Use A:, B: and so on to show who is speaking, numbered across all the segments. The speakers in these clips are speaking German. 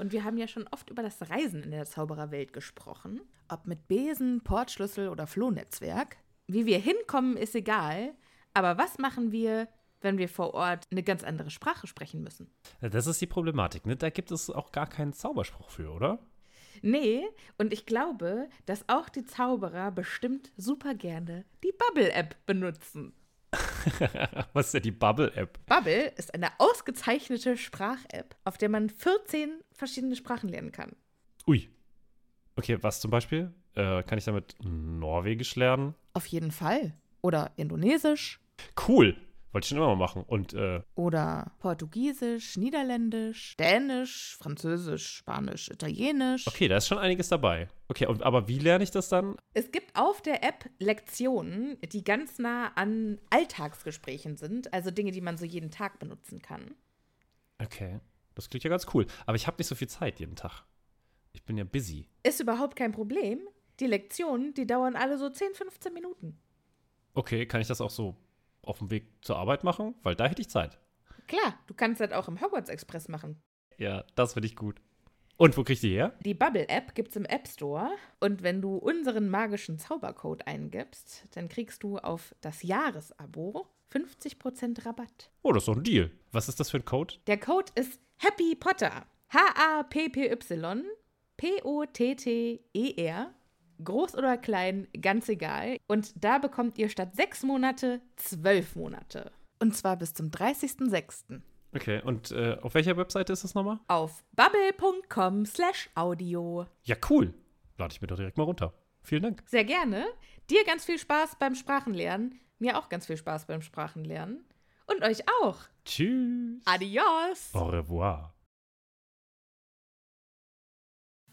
A: Und wir haben ja schon oft über das Reisen in der Zaubererwelt gesprochen. Ob mit Besen, Portschlüssel oder Flohnetzwerk. Wie wir hinkommen, ist egal. Aber was machen wir, wenn wir vor Ort eine ganz andere Sprache sprechen müssen?
B: Das ist die Problematik, ne? Da gibt es auch gar keinen Zauberspruch für, oder?
A: Nee, und ich glaube, dass auch die Zauberer bestimmt super gerne die Bubble-App benutzen.
B: Was ist denn die Bubble-App?
A: Bubble ist eine ausgezeichnete Sprach-App, auf der man 14 verschiedene Sprachen lernen kann.
B: Ui. Okay, was zum Beispiel? Äh, kann ich damit Norwegisch lernen?
A: Auf jeden Fall. Oder Indonesisch.
B: Cool. Wollte ich schon immer mal machen. Und, äh,
A: Oder Portugiesisch, Niederländisch, Dänisch, Französisch, Spanisch, Italienisch.
B: okay, da ist schon einiges dabei. Okay, und, aber wie lerne ich das dann?
A: Es gibt auf der App Lektionen, die ganz nah an Alltagsgesprächen sind, also Dinge, die man so jeden Tag benutzen kann.
B: Okay, das klingt ja ganz cool. Aber ich habe nicht so viel Zeit jeden Tag. Ich bin ja busy.
A: Ist überhaupt kein Problem. Die Lektionen, die dauern alle so 10, 15 Minuten.
B: Okay, kann ich das auch so auf dem Weg zur Arbeit machen? Weil da hätte ich Zeit.
A: Klar, du kannst das auch im Hogwarts Express machen.
B: Ja, das finde ich gut. Und wo krieg ich die her?
A: Die Bubble-App gibt's im App Store und wenn du unseren magischen Zaubercode eingibst, dann kriegst du auf das Jahresabo 50% Rabatt.
B: Oh, das ist doch ein Deal. Was ist das für ein Code?
A: Der Code ist Happy Potter. H-A-P-P-Y P-O-T-T-E-R. Groß oder klein, ganz egal. Und da bekommt ihr statt sechs Monate zwölf Monate. Und zwar bis zum 30.06.
B: Okay, und äh, auf welcher Webseite ist das nochmal?
A: Auf bubble.com slash audio.
B: Ja, cool. Lade ich mir doch direkt mal runter. Vielen Dank.
A: Sehr gerne. Dir ganz viel Spaß beim Sprachenlernen. Mir auch ganz viel Spaß beim Sprachenlernen. Und euch auch.
B: Tschüss.
A: Adios.
B: Au revoir.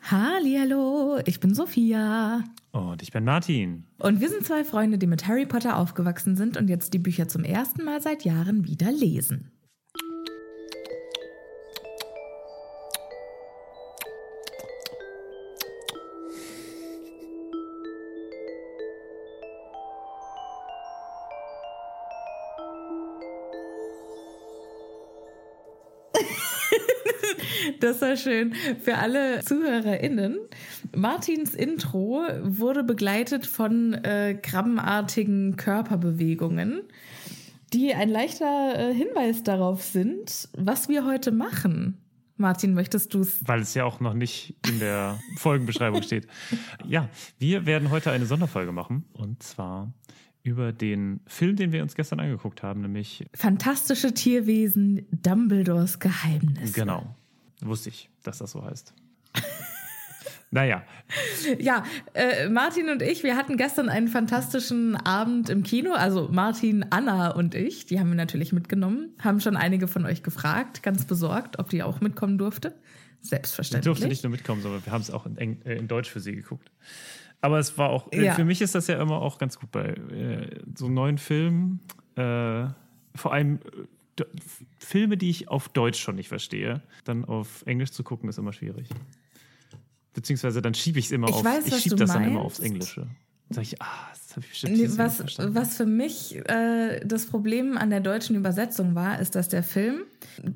A: Hallihallo, ich bin Sophia.
B: Und ich bin Martin.
A: Und wir sind zwei Freunde, die mit Harry Potter aufgewachsen sind und jetzt die Bücher zum ersten Mal seit Jahren wieder lesen. Das war schön für alle ZuhörerInnen. Martins Intro wurde begleitet von äh, krabbenartigen Körperbewegungen, die ein leichter äh, Hinweis darauf sind, was wir heute machen. Martin, möchtest du es?
B: Weil es ja auch noch nicht in der Folgenbeschreibung steht. Ja, wir werden heute eine Sonderfolge machen. Und zwar über den Film, den wir uns gestern angeguckt haben, nämlich
A: Fantastische Tierwesen, Dumbledores Geheimnisse.
B: Genau. Wusste ich, dass das so heißt. naja.
A: Ja, äh, Martin und ich, wir hatten gestern einen fantastischen Abend im Kino. Also Martin, Anna und ich, die haben wir natürlich mitgenommen. Haben schon einige von euch gefragt, ganz besorgt, ob die auch mitkommen durfte. Selbstverständlich.
B: Ich durfte nicht nur mitkommen, sondern wir haben es auch in, Eng äh, in Deutsch für sie geguckt. Aber es war auch, äh,
A: Ja.
B: für mich ist das ja immer auch ganz gut bei äh, so neuen Filmen. Äh, vor allem äh, Filme, die ich auf Deutsch schon nicht verstehe, dann auf Englisch zu gucken, ist immer schwierig. Beziehungsweise dann schiebe ich es immer
A: Ich
B: auf.
A: weiß,
B: ich
A: was
B: schiebe das dann immer
A: meinst.
B: aufs Englische. Dann sage ich, ah, es habe ich bestimmt
A: Nee, was,
B: verstanden.
A: was für mich äh, das Problem an der deutschen Übersetzung war, ist, dass der Film,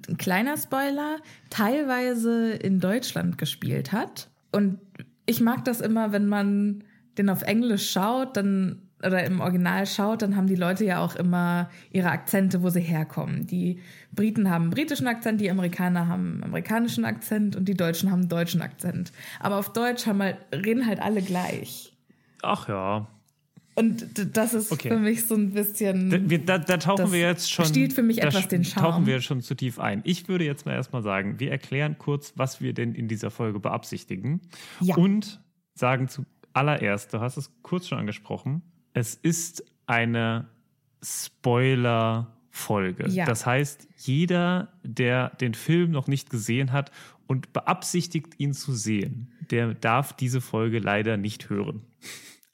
A: ein kleiner Spoiler, teilweise in Deutschland gespielt hat. Und ich mag das immer, wenn man den auf Englisch schaut, dann oder im Original schaut, dann haben die Leute ja auch immer ihre Akzente, wo sie herkommen. Die Briten haben einen britischen Akzent, die Amerikaner haben einen amerikanischen Akzent und die Deutschen haben einen deutschen Akzent. Aber auf Deutsch haben halt, reden halt alle gleich.
B: Ach ja.
A: Und das ist
B: Okay.
A: für mich so ein bisschen.
B: Da, wir, da, da tauchen
A: Das
B: wir jetzt schon.
A: stiehlt für mich
B: da
A: etwas den Charme.
B: Tauchen wir schon zu tief ein. Ich würde jetzt mal erstmal sagen, wir erklären kurz, was wir denn in dieser Folge beabsichtigen.
A: Ja.
B: Und sagen zuallererst, du hast es kurz schon angesprochen, es ist eine Spoiler-Folge.
A: Ja.
B: Das heißt, jeder, der den Film noch nicht gesehen hat und beabsichtigt, ihn zu sehen, der darf diese Folge leider nicht hören.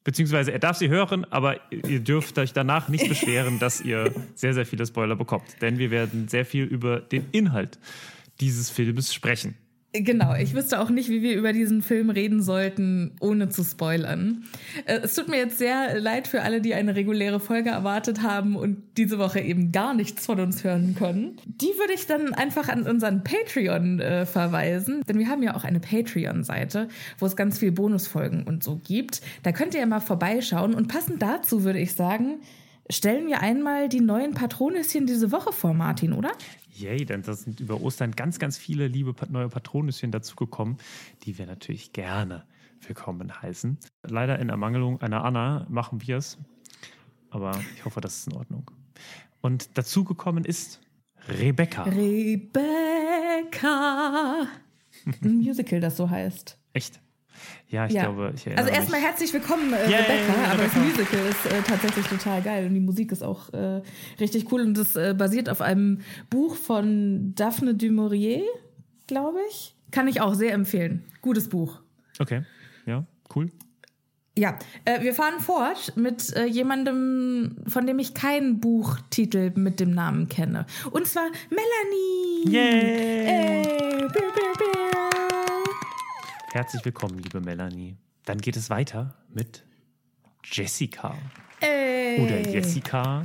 B: Beziehungsweise er darf sie hören, aber ihr dürft euch danach nicht beschweren, dass ihr sehr, sehr viele Spoiler bekommt. Denn wir werden sehr viel über den Inhalt dieses Filmes sprechen.
A: Genau, ich wüsste auch nicht, wie wir über diesen Film reden sollten, ohne zu spoilern. Äh, Es tut mir jetzt sehr leid für alle, die eine reguläre Folge erwartet haben und diese Woche eben gar nichts von uns hören können. Die würde ich dann einfach an unseren Patreon äh, verweisen, denn wir haben ja auch eine Patreon-Seite, wo es ganz viel Bonusfolgen und so gibt. Da könnt ihr ja mal vorbeischauen und passend dazu würde ich sagen, stellen wir einmal die neuen Patronüschen diese Woche vor, Martin, oder?
B: Yay, denn da sind über Ostern ganz, ganz viele liebe neue Patronüschen dazugekommen, die wir natürlich gerne willkommen heißen. Leider in Ermangelung einer Anna machen wir es, aber ich hoffe, das ist in Ordnung. Und dazugekommen ist Rebecca.
A: Rebecca. Ein Musical, das so heißt.
B: Echt? Ja, ich
A: ja.
B: glaube, ich erinnere
A: also erstmal
B: mich.
A: herzlich willkommen, äh,
B: Yay,
A: Rebecca. Aber das
B: Rebecca.
A: Musical ist äh, tatsächlich total geil und die Musik ist auch äh, richtig cool. Und das äh, basiert auf einem Buch von Daphne du Maurier, glaube ich. Kann ich auch sehr empfehlen. Gutes Buch.
B: Okay, ja, cool.
A: Ja, äh, wir fahren fort mit äh, jemandem, von dem ich keinen Buchtitel mit dem Namen kenne. Und zwar Melanie.
B: Yay!
A: Ey, biu, biu, biu.
B: Herzlich willkommen, liebe Melanie. Dann geht es weiter mit Jessica.
A: Ey.
B: Oder Jessica.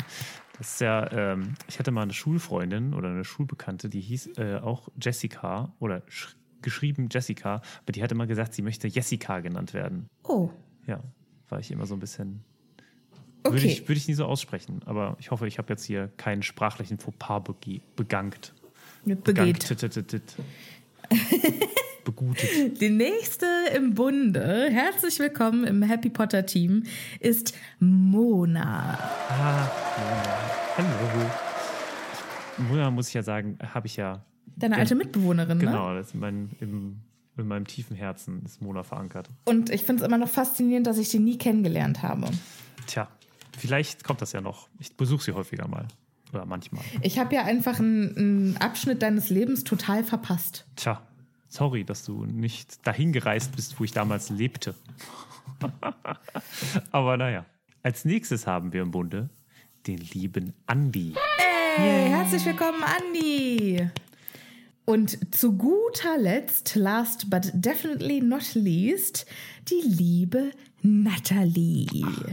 B: Das ist ja, ähm, ich hatte mal eine Schulfreundin oder eine Schulbekannte, die hieß äh, auch Jessica oder sch- geschrieben Jessica, aber die hat immer gesagt, sie möchte Jessica genannt werden.
A: Oh,
B: Ja, war ich immer so ein bisschen.
A: okay.
B: Würde ich, würde ich nie so aussprechen, aber ich hoffe, ich habe jetzt hier keinen sprachlichen Fauxpas begangt.
A: Begeht.
B: Begangt. Begutet.
A: Die nächste im Bunde, herzlich willkommen im Happy Potter Team, ist Mona.
B: Ah, Mona. Hallo. Mona, muss ich ja sagen, habe ich ja.
A: Deine alte Mitbewohnerin, ne?
B: Genau, das mein, im, in meinem tiefen Herzen ist Mona verankert.
A: Und ich finde es immer noch faszinierend, dass ich sie nie kennengelernt habe.
B: Tja, vielleicht kommt das ja noch. Ich besuche sie häufiger mal. Oder manchmal.
A: Ich habe ja einfach einen, einen Abschnitt deines Lebens total verpasst.
B: Tja, sorry, dass du nicht dahin gereist bist, wo ich damals lebte. Aber naja. Als nächstes haben wir im Bunde den lieben Andi.
A: Hey, herzlich willkommen, Andi. Und zu guter Letzt, last but definitely not least, die liebe Natalie.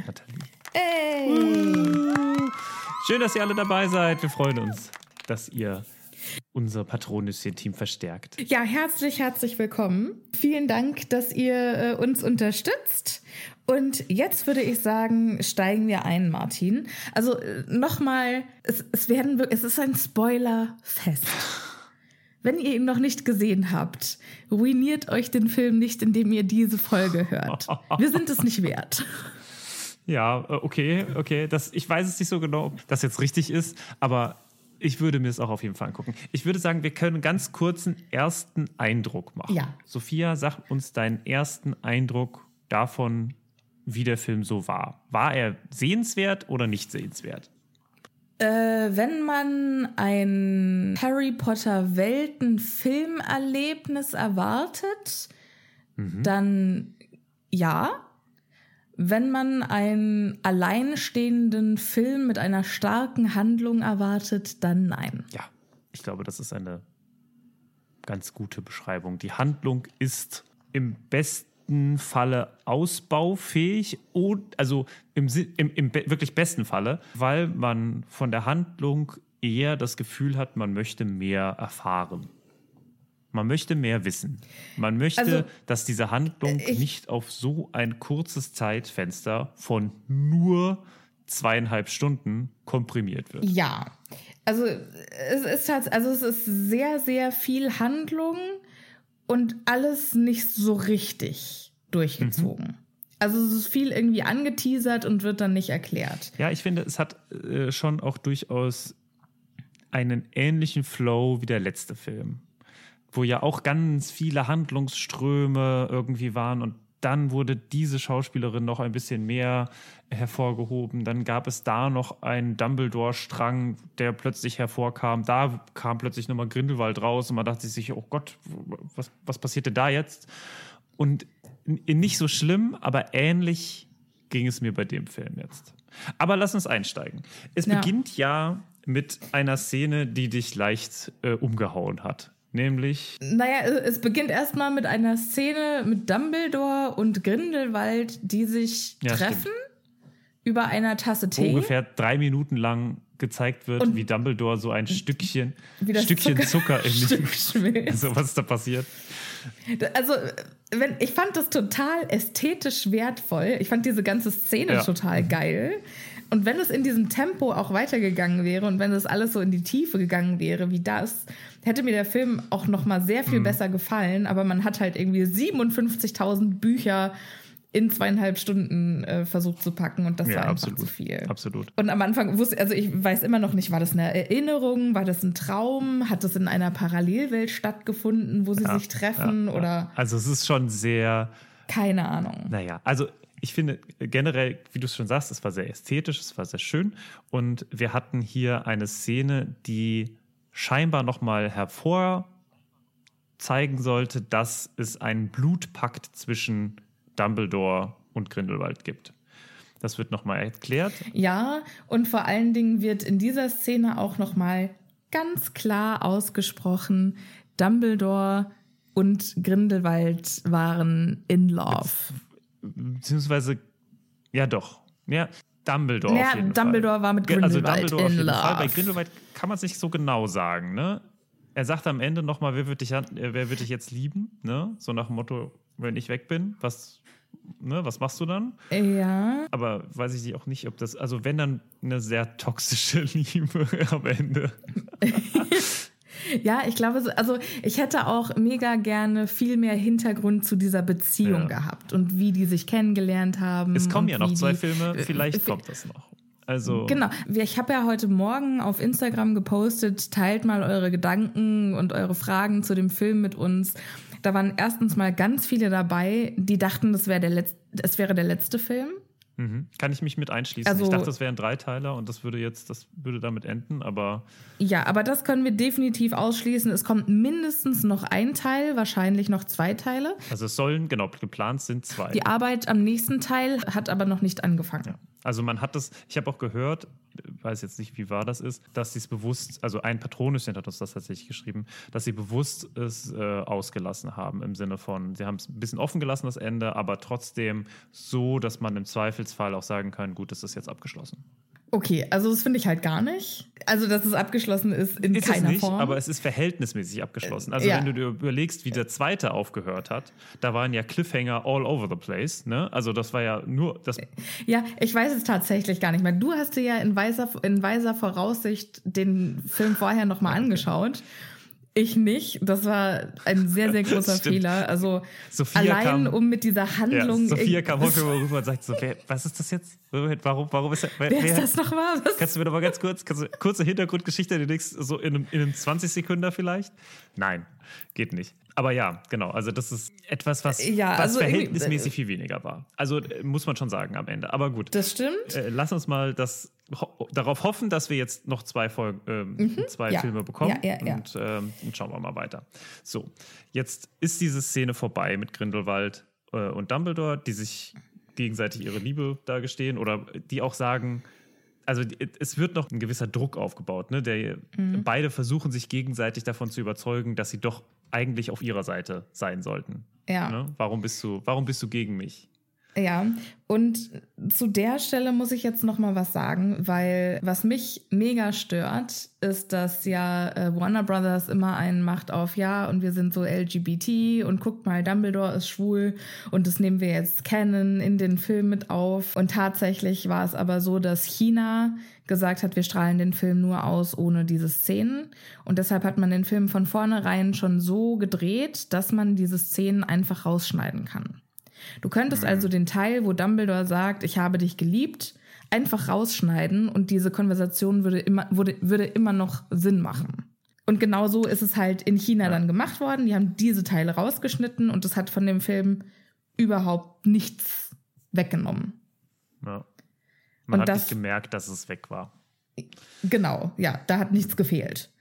B: Nathalie.
A: Ey.
B: Schön, dass ihr alle dabei seid. Wir freuen uns, dass ihr unser Patronüschen-Team verstärkt.
A: Ja, herzlich, herzlich willkommen. Vielen Dank, dass ihr äh, uns unterstützt. Und jetzt würde ich sagen, steigen wir ein, Martin. Also äh, nochmal, es, es, werden, es ist ein Spoilerfest. Wenn ihr ihn noch nicht gesehen habt, ruiniert euch den Film nicht, indem ihr diese Folge hört. Wir sind es nicht wert.
B: Ja, äh, okay, okay. Das, ich weiß es nicht so genau, ob das jetzt richtig ist, aber ich würde mir es auch auf jeden Fall angucken. Ich würde sagen, wir können ganz kurz einen ersten Eindruck machen.
A: Ja.
B: Sophia, sag uns deinen ersten Eindruck davon, wie der Film so war. War er sehenswert oder nicht sehenswert?
A: Äh, wenn man ein Harry Potter Welten-Filmerlebnis erwartet, dann ja. Wenn man einen alleinstehenden Film mit einer starken Handlung erwartet, dann nein.
B: Ja, ich glaube, das ist eine ganz gute Beschreibung. Die Handlung ist im besten Falle ausbaufähig, also im, im, im wirklich besten Falle, weil man von der Handlung eher das Gefühl hat, man möchte mehr erfahren. Man möchte mehr wissen. Man möchte, also, dass diese Handlung ich, nicht auf so ein kurzes Zeitfenster von nur zweieinhalb Stunden komprimiert wird.
A: Ja, also es ist halt, also es ist sehr, sehr viel Handlung und alles nicht so richtig durchgezogen. Mhm. Also es ist viel irgendwie angeteasert und wird dann nicht erklärt.
B: Ja, ich finde, es hat äh, schon auch durchaus einen ähnlichen Flow wie der letzte Film, wo ja auch ganz viele Handlungsströme irgendwie waren und dann wurde diese Schauspielerin noch ein bisschen mehr hervorgehoben. Dann gab es da noch einen Dumbledore-Strang, der plötzlich hervorkam. Da kam plötzlich nochmal Grindelwald raus und man dachte sich, oh Gott, was, was passierte da jetzt? Und nicht so schlimm, aber ähnlich ging es mir bei dem Film jetzt. Aber lass uns einsteigen. Es ja. beginnt ja mit einer Szene, die dich leicht äh, umgehauen hat. Nämlich.
A: Naja, es beginnt erstmal mit einer Szene mit Dumbledore und Grindelwald, die sich ja, treffen stimmt. über einer Tasse Tee.
B: Wo ungefähr drei Minuten lang gezeigt wird, und wie Dumbledore so ein Stückchen, Stückchen Zucker, Zucker Stück Also was ist da passiert?
A: Also, wenn, ich fand das total ästhetisch wertvoll. Ich fand diese ganze Szene ja. total geil. Und wenn es in diesem Tempo auch weitergegangen wäre und wenn es alles so in die Tiefe gegangen wäre wie das, hätte mir der Film auch noch mal sehr viel mhm. besser gefallen. Aber man hat halt irgendwie 57.000 Bücher in zweieinhalb Stunden äh, versucht zu packen und das ja, war einfach absolut, zu viel.
B: Absolut.
A: Und am Anfang wusste, also ich weiß immer noch nicht, war das eine Erinnerung, war das ein Traum, hat das in einer Parallelwelt stattgefunden, wo sie ja, sich treffen ja, oder?
B: Also es ist schon sehr.
A: Keine Ahnung.
B: Naja, also ich finde generell, wie du es schon sagst, es war sehr ästhetisch, es war sehr schön. Und wir hatten hier eine Szene, die scheinbar nochmal hervor zeigen sollte, dass es einen Blutpakt zwischen Dumbledore und Grindelwald gibt. Das wird nochmal erklärt.
A: Ja, und vor allen Dingen wird in dieser Szene auch nochmal ganz klar ausgesprochen, Dumbledore und Grindelwald waren in love. Jetzt
B: beziehungsweise, ja doch, ja, Dumbledore.
A: Ja, Dumbledore
B: Fall.
A: war mit Grindelwald also Dumbledore in love. Fall.
B: Bei Grindelwald kann man es nicht so genau sagen, ne? Er sagt am Ende nochmal, wer wird dich, äh, wer wird dich jetzt lieben, ne? So nach dem Motto, wenn ich weg bin, was, ne, was machst du dann?
A: Ja.
B: Aber weiß ich auch nicht, ob das, also wenn dann eine sehr toxische Liebe am Ende.
A: Ja, ich glaube, also ich hätte auch mega gerne viel mehr Hintergrund zu dieser Beziehung ja. gehabt und wie die sich kennengelernt haben.
B: Es kommen ja noch zwei Filme, vielleicht kommt das noch. Also
A: genau, ich habe ja heute Morgen auf Instagram gepostet, teilt mal eure Gedanken und eure Fragen zu dem Film mit uns. Da waren erstens mal ganz viele dabei, die dachten, das, wär der Letz das wäre der letzte Film.
B: Mhm. Kann ich mich mit einschließen. Also, ich dachte, das wären Dreiteiler und das würde jetzt, das würde damit enden, aber.
A: Ja, aber das können wir definitiv ausschließen. Es kommt mindestens noch ein Teil, wahrscheinlich noch zwei Teile.
B: Also es sollen, genau, geplant sind zwei.
A: Die Arbeit am nächsten Teil hat aber noch nicht angefangen. Ja.
B: Also man hat das, ich habe auch gehört, weiß jetzt nicht, wie wahr das ist, dass sie es bewusst, also ein Patronüschen hat uns das tatsächlich geschrieben, dass sie bewusst es äh, ausgelassen haben im Sinne von, sie haben es ein bisschen offen gelassen, das Ende, aber trotzdem so, dass man im Zweifelsfall auch sagen kann, gut, das ist jetzt abgeschlossen.
A: Okay, also das finde ich halt gar nicht. Also, dass es abgeschlossen ist in ist keiner es nicht, Form.
B: Aber es ist verhältnismäßig abgeschlossen. Also, ja. wenn du dir überlegst, wie der zweite aufgehört hat, da waren ja Cliffhanger all over the place. Ne? Also, das war ja nur das.
A: Ja, ich weiß es tatsächlich gar nicht mehr. Du hast dir ja in weiser, in weiser Voraussicht den Film vorher nochmal angeschaut. Ich nicht. Das war ein sehr, sehr großer Fehler. Also Sophia allein kam, um mit dieser Handlung.
B: Ja, Sophia kam häufig mal rüber und sagt so, wer, was ist das jetzt? Warum, warum ist
A: wer, wer ist das nochmal?
B: Kannst du mir noch mal ganz kurz, kannst du, kurze Hintergrundgeschichte, die nächst, so in einem, in einem 20 Sekunden vielleicht? Nein, geht nicht. Aber ja, genau. Also das ist etwas, was, ja, was also verhältnismäßig viel weniger war. Also äh, muss man schon sagen am Ende. Aber gut.
A: Das stimmt.
B: Äh, lass uns mal das ho darauf hoffen, dass wir jetzt noch zwei, Folgen, äh, mhm. zwei ja. Filme bekommen. Ja, ja, und, ähm, und, schauen wir mal weiter. So, jetzt ist diese Szene vorbei mit Grindelwald äh, und Dumbledore, die sich gegenseitig ihre Liebe da gestehen oder die auch sagen, also es wird noch ein gewisser Druck aufgebaut. Ne? Der, mhm. Beide versuchen sich gegenseitig davon zu überzeugen, dass sie doch eigentlich auf ihrer Seite sein sollten.
A: Ja.
B: Ne? Warum, bist du, warum bist du gegen mich?
A: Ja, und zu der Stelle muss ich jetzt noch mal was sagen, weil was mich mega stört, ist, dass ja äh, Warner Brothers immer einen macht auf ja und wir sind so LGBT und guckt mal, Dumbledore ist schwul und das nehmen wir jetzt kennen in den Film mit auf. Und tatsächlich war es aber so, dass China gesagt hat, wir strahlen den Film nur aus ohne diese Szenen. Und deshalb hat man den Film von vornherein schon so gedreht, dass man diese Szenen einfach rausschneiden kann. Du könntest also den Teil, wo Dumbledore sagt, ich habe dich geliebt, einfach rausschneiden und diese Konversation würde immer, würde, würde immer noch Sinn machen. Und genau so ist es halt in China ja. dann gemacht worden. Die haben diese Teile rausgeschnitten und das hat von dem Film überhaupt nichts weggenommen.
B: Ja. Man und hat das, nicht gemerkt, dass es weg war.
A: Genau, ja, da hat nichts gefehlt.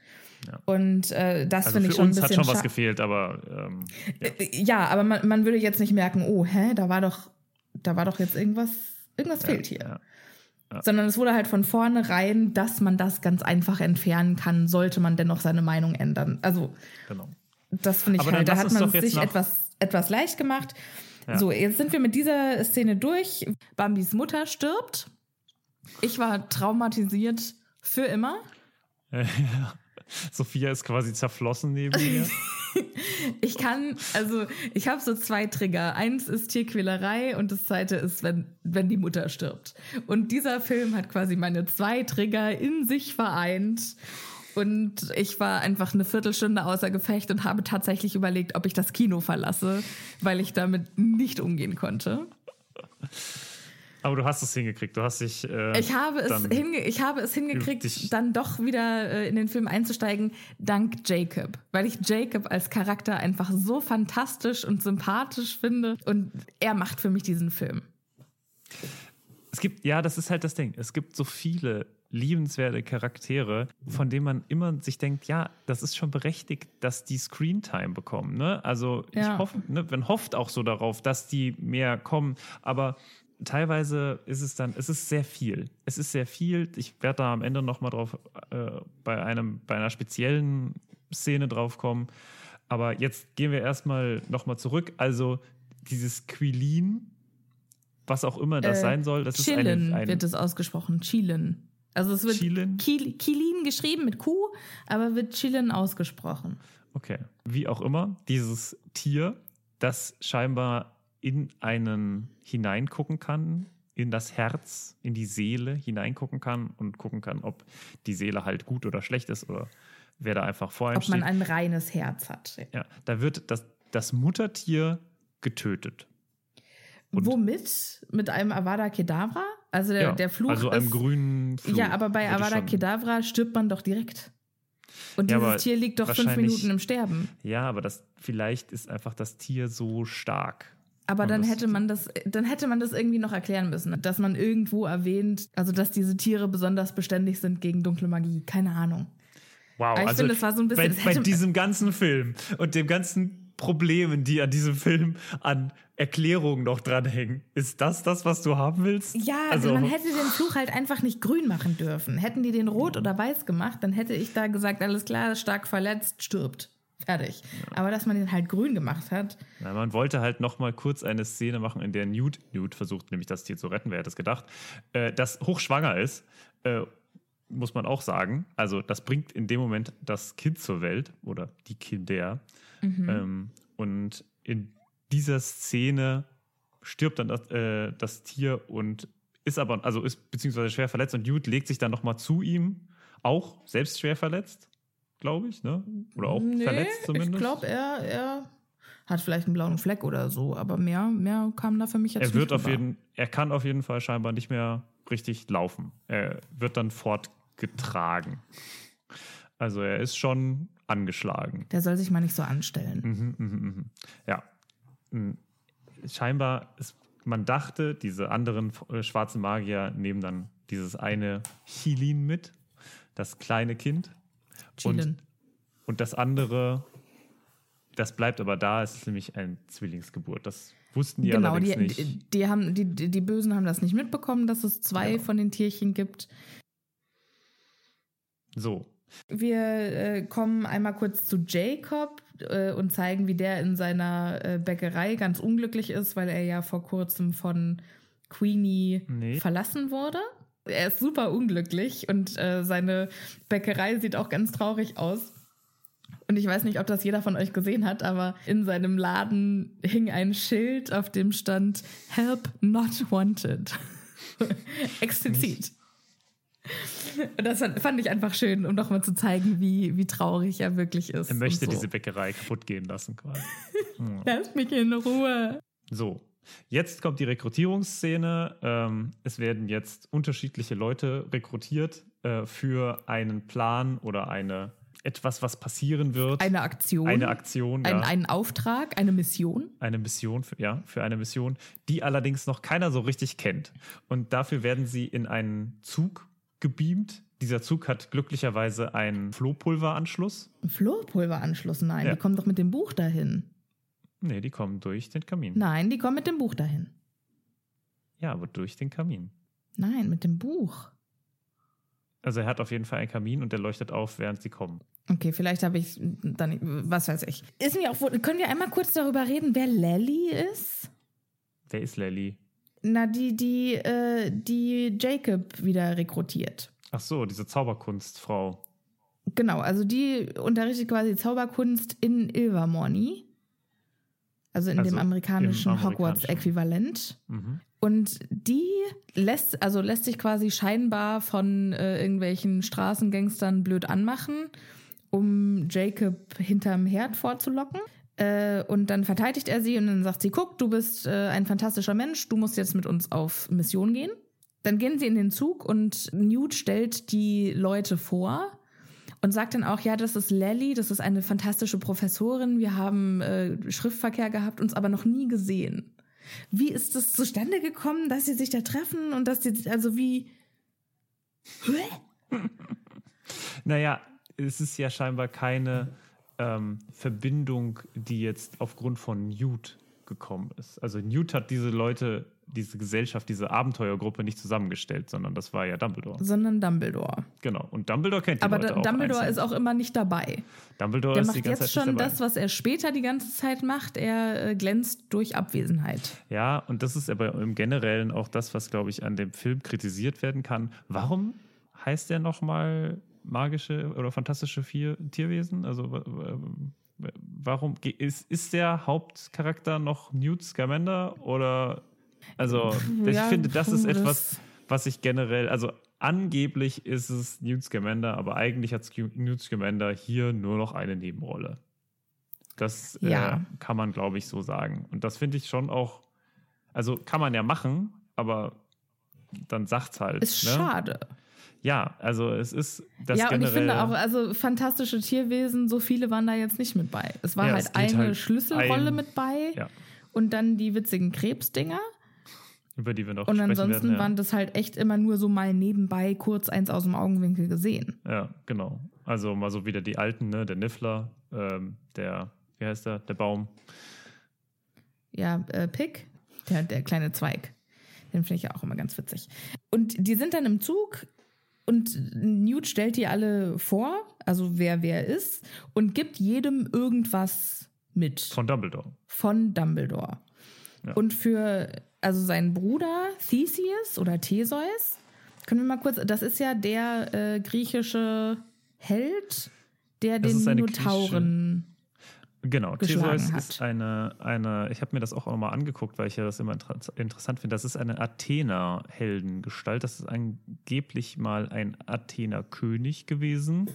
A: Ja. Und äh, das also finde ich schon
B: uns
A: ein bisschen.
B: hat schon was gefehlt, aber. Ähm,
A: ja. Äh, ja. aber man, man würde jetzt nicht merken, oh, hä, da war doch, da war doch jetzt irgendwas, irgendwas fehlt hier. Sondern es wurde halt von vornherein, dass man das ganz einfach entfernen kann, sollte man dennoch seine Meinung ändern. Also, genau. das finde ich aber halt, da hat man sich etwas, etwas leicht gemacht. So, jetzt sind wir mit dieser Szene durch. Bambis Mutter stirbt. Ich war traumatisiert für immer.
B: Ja. Sophia ist quasi zerflossen neben mir.
A: ich kann, also ich habe so zwei Trigger. Eins ist Tierquälerei und das zweite ist, wenn, wenn die Mutter stirbt. Und dieser Film hat quasi meine zwei Trigger in sich vereint. Und ich war einfach eine Viertelstunde außer Gefecht und habe tatsächlich überlegt, ob ich das Kino verlasse, weil ich damit nicht umgehen konnte.
B: Aber du hast es hingekriegt. Du hast dich.
A: Äh, ich, habe es hinge ich habe es hingekriegt, dann doch wieder äh, in den Film einzusteigen, dank Jacob. Weil ich Jacob als Charakter einfach so fantastisch und sympathisch finde. Und er macht für mich diesen Film.
B: Es gibt, ja, das ist halt das Ding. Es gibt so viele liebenswerte Charaktere, von denen man immer sich denkt, ja, das ist schon berechtigt, dass die Screentime bekommen. Ne? Also ja. ich hoffe, ne, man hofft auch so darauf, dass die mehr kommen. Aber teilweise ist es dann, es ist sehr viel. Es ist sehr viel. Ich werde da am Ende nochmal drauf äh, bei einem, bei einer speziellen Szene drauf kommen. Aber jetzt gehen wir erstmal nochmal zurück. Also dieses Quilin, was auch immer das äh, sein soll, das
A: Chillen
B: ist eine, eine
A: wird es ausgesprochen. Chillen. Also es wird Chilin? Kilin geschrieben mit Q, aber wird Chillen ausgesprochen.
B: Okay. Wie auch immer, dieses Tier, das scheinbar in einen hineingucken kann, in das Herz, in die Seele hineingucken kann und gucken kann, ob die Seele halt gut oder schlecht ist oder wer da einfach vor einem
A: Ob man ein reines Herz hat.
B: Ja, da wird das, das Muttertier getötet.
A: Und Womit? Mit einem Avada Kedavra? Also der, ja, der Fluch
B: Also einem ist, grünen Fluch.
A: Ja, aber bei Avada Kedavra stirbt man doch direkt. Und dieses ja, Tier liegt doch fünf Minuten im Sterben.
B: Ja, aber das vielleicht ist einfach das Tier so stark.
A: Aber dann hätte man das, dann hätte man das irgendwie noch erklären müssen, dass man irgendwo erwähnt, also dass diese Tiere besonders beständig sind gegen dunkle Magie. Keine Ahnung.
B: Wow, Aber ich also finde, das war so ein bisschen. Bei, bei diesem ganzen Film und dem ganzen Problemen, die an diesem Film an Erklärungen noch dranhängen. Ist das das, was du haben willst?
A: Ja, also man hätte den Fluch halt einfach nicht grün machen dürfen. Hätten die den rot oder weiß gemacht, dann hätte ich da gesagt, alles klar, stark verletzt, stirbt. Fertig. Ja. Aber dass man den halt grün gemacht hat.
B: Na, man wollte halt noch mal kurz eine Szene machen, in der Newt, Newt versucht nämlich das Tier zu retten, wer hätte es gedacht, äh, das hochschwanger ist, äh, muss man auch sagen. Also das bringt in dem Moment das Kind zur Welt oder die Kinder. Mhm. Ähm, und in dieser Szene stirbt dann das, äh, das Tier und ist aber, also ist beziehungsweise schwer verletzt und Newt legt sich dann noch mal zu ihm, auch selbst schwer verletzt glaube ich, ne? Oder auch nee, verletzt zumindest.
A: Ich glaube, er, er hat vielleicht einen blauen Fleck oder so, aber mehr, mehr kam da für mich jetzt
B: er wird nicht auf jeden, Er kann auf jeden Fall scheinbar nicht mehr richtig laufen. Er wird dann fortgetragen. Also er ist schon angeschlagen.
A: Der soll sich mal nicht so anstellen.
B: Mhm, mh, mh. Ja. Hm. Scheinbar ist, man dachte, diese anderen äh, schwarzen Magier nehmen dann dieses eine Chilin mit, das kleine Kind, und, und das andere, das bleibt aber da, es ist nämlich eine Zwillingsgeburt. Das wussten die genau, allerdings
A: die,
B: nicht.
A: Die, haben, die, die Bösen haben das nicht mitbekommen, dass es zwei genau. von den Tierchen gibt.
B: So.
A: Wir äh, kommen einmal kurz zu Jacob äh, und zeigen, wie der in seiner äh, Bäckerei ganz unglücklich ist, weil er ja vor kurzem von Queenie
B: Nee.
A: verlassen wurde. Er ist super unglücklich und äh, seine Bäckerei sieht auch ganz traurig aus. Und ich weiß nicht, ob das jeder von euch gesehen hat, aber in seinem Laden hing ein Schild, auf dem stand Help not wanted. Explizit. Und das fand ich einfach schön, um nochmal zu zeigen, wie, wie traurig er wirklich ist.
B: Er möchte
A: so.
B: diese Bäckerei kaputt gehen lassen quasi.
A: Lass mich in Ruhe.
B: So, jetzt kommt die Rekrutierungsszene. Ähm, es werden jetzt unterschiedliche Leute rekrutiert äh, für einen Plan oder eine etwas, was passieren wird.
A: Eine Aktion.
B: Eine Aktion,
A: Ein,
B: ja.
A: einen Auftrag, eine Mission.
B: eine Mission, für, ja, für eine Mission, die allerdings noch keiner so richtig kennt. Und dafür werden sie in einen Zug gebeamt. Dieser Zug hat glücklicherweise einen Flohpulveranschluss.
A: Ein Flohpulveranschluss, nein,
B: Ja.
A: die kommen doch mit dem Buch dahin.
B: Nee, die kommen durch den Kamin.
A: Nein, die kommen mit dem Buch dahin.
B: Ja, aber durch den Kamin.
A: Nein, mit dem Buch.
B: Also er hat auf jeden Fall einen Kamin und der leuchtet auf, während sie kommen.
A: Okay, vielleicht habe ich dann, was weiß ich. Ist mir auch, können wir einmal kurz darüber reden, wer Lally ist?
B: Wer ist Lally?
A: Na, die, die, äh, die Jacob wieder rekrutiert.
B: Ach so, diese Zauberkunstfrau.
A: Genau, also die unterrichtet quasi Zauberkunst in Ilvermorny. Also in
B: Also
A: dem amerikanischen. Hogwarts-Äquivalent.
B: Mhm.
A: Und die lässt, also lässt sich quasi scheinbar von äh, irgendwelchen Straßengangstern blöd anmachen, um Jacob hinterm Herd vorzulocken. Äh, und dann verteidigt er sie und dann sagt sie, guck, du bist äh, ein fantastischer Mensch, du musst jetzt mit uns auf Mission gehen. Dann gehen sie in den Zug und Newt stellt die Leute vor und sagt dann auch, ja, das ist Lally, das ist eine fantastische Professorin, wir haben äh, Schriftverkehr gehabt, uns aber noch nie gesehen. Wie ist es zustande gekommen, dass sie sich da treffen und dass sie, also wie,
B: Naja, es ist ja scheinbar keine ähm, Verbindung, die jetzt aufgrund von Newt gekommen ist. Also Newt hat diese Leute, diese Gesellschaft, diese Abenteuergruppe nicht zusammengestellt, sondern das war ja Dumbledore.
A: sondern Dumbledore.
B: Genau. Und Dumbledore kennt die
A: Aber
B: Leute auch
A: Dumbledore
B: einzeln.
A: ist auch immer nicht dabei.
B: Dumbledore
A: Der
B: ist
A: macht
B: die ganze
A: jetzt
B: Zeit
A: schon
B: dabei.
A: das, was er später die ganze Zeit macht. Er äh, glänzt durch Abwesenheit.
B: Ja, und das ist aber im Generellen auch das, was, glaube ich, an dem Film kritisiert werden kann. Warum heißt der nochmal magische oder fantastische Vier Tierwesen? Also warum ist, ist der Hauptcharakter noch Newt Scamander oder also ich
A: ja,
B: finde, das ist etwas, was ich generell, also angeblich ist es Newt Scamander, aber eigentlich hat Newt Scamander hier nur noch eine Nebenrolle. Das
A: Ja.
B: äh, kann man, glaube ich, so sagen. Und das finde ich schon auch, also kann man ja machen, aber dann sagt's halt.
A: Ist
B: ne?
A: schade.
B: Ja, also es ist das
A: ja, und ich finde auch, also fantastische Tierwesen, so viele waren da jetzt nicht mit bei. Es war
B: Ja,
A: halt
B: es
A: eine
B: halt
A: Schlüsselrolle
B: ein-
A: mit bei
B: ja,
A: und dann die witzigen Krebsdinger.
B: über die wir noch
A: Und ansonsten
B: werden. Ja.
A: waren das halt echt immer nur so mal nebenbei kurz eins aus dem Augenwinkel gesehen.
B: ja, genau. Also mal so wieder die alten, ne? Der Niffler, ähm, der, wie heißt der? Der Baum.
A: Ja, äh, Pick, der, der kleine Zweig. Den finde ich ja auch immer ganz witzig. Und die sind dann im Zug und Newt stellt die alle vor, also wer wer ist, und gibt jedem irgendwas mit
B: Von Dumbledore.
A: von Dumbledore.
B: Ja.
A: Und für, also seinen Bruder Theseus oder Theseus, können wir mal kurz, das ist ja der äh, griechische Held, der
B: Das
A: den Minotauren.
B: Genau, Theseus
A: hat.
B: ist eine, eine, ich habe mir das auch nochmal angeguckt, weil ich ja das immer inter interessant finde. Das ist eine Athener-Heldengestalt. Das ist angeblich mal ein Athener-König gewesen.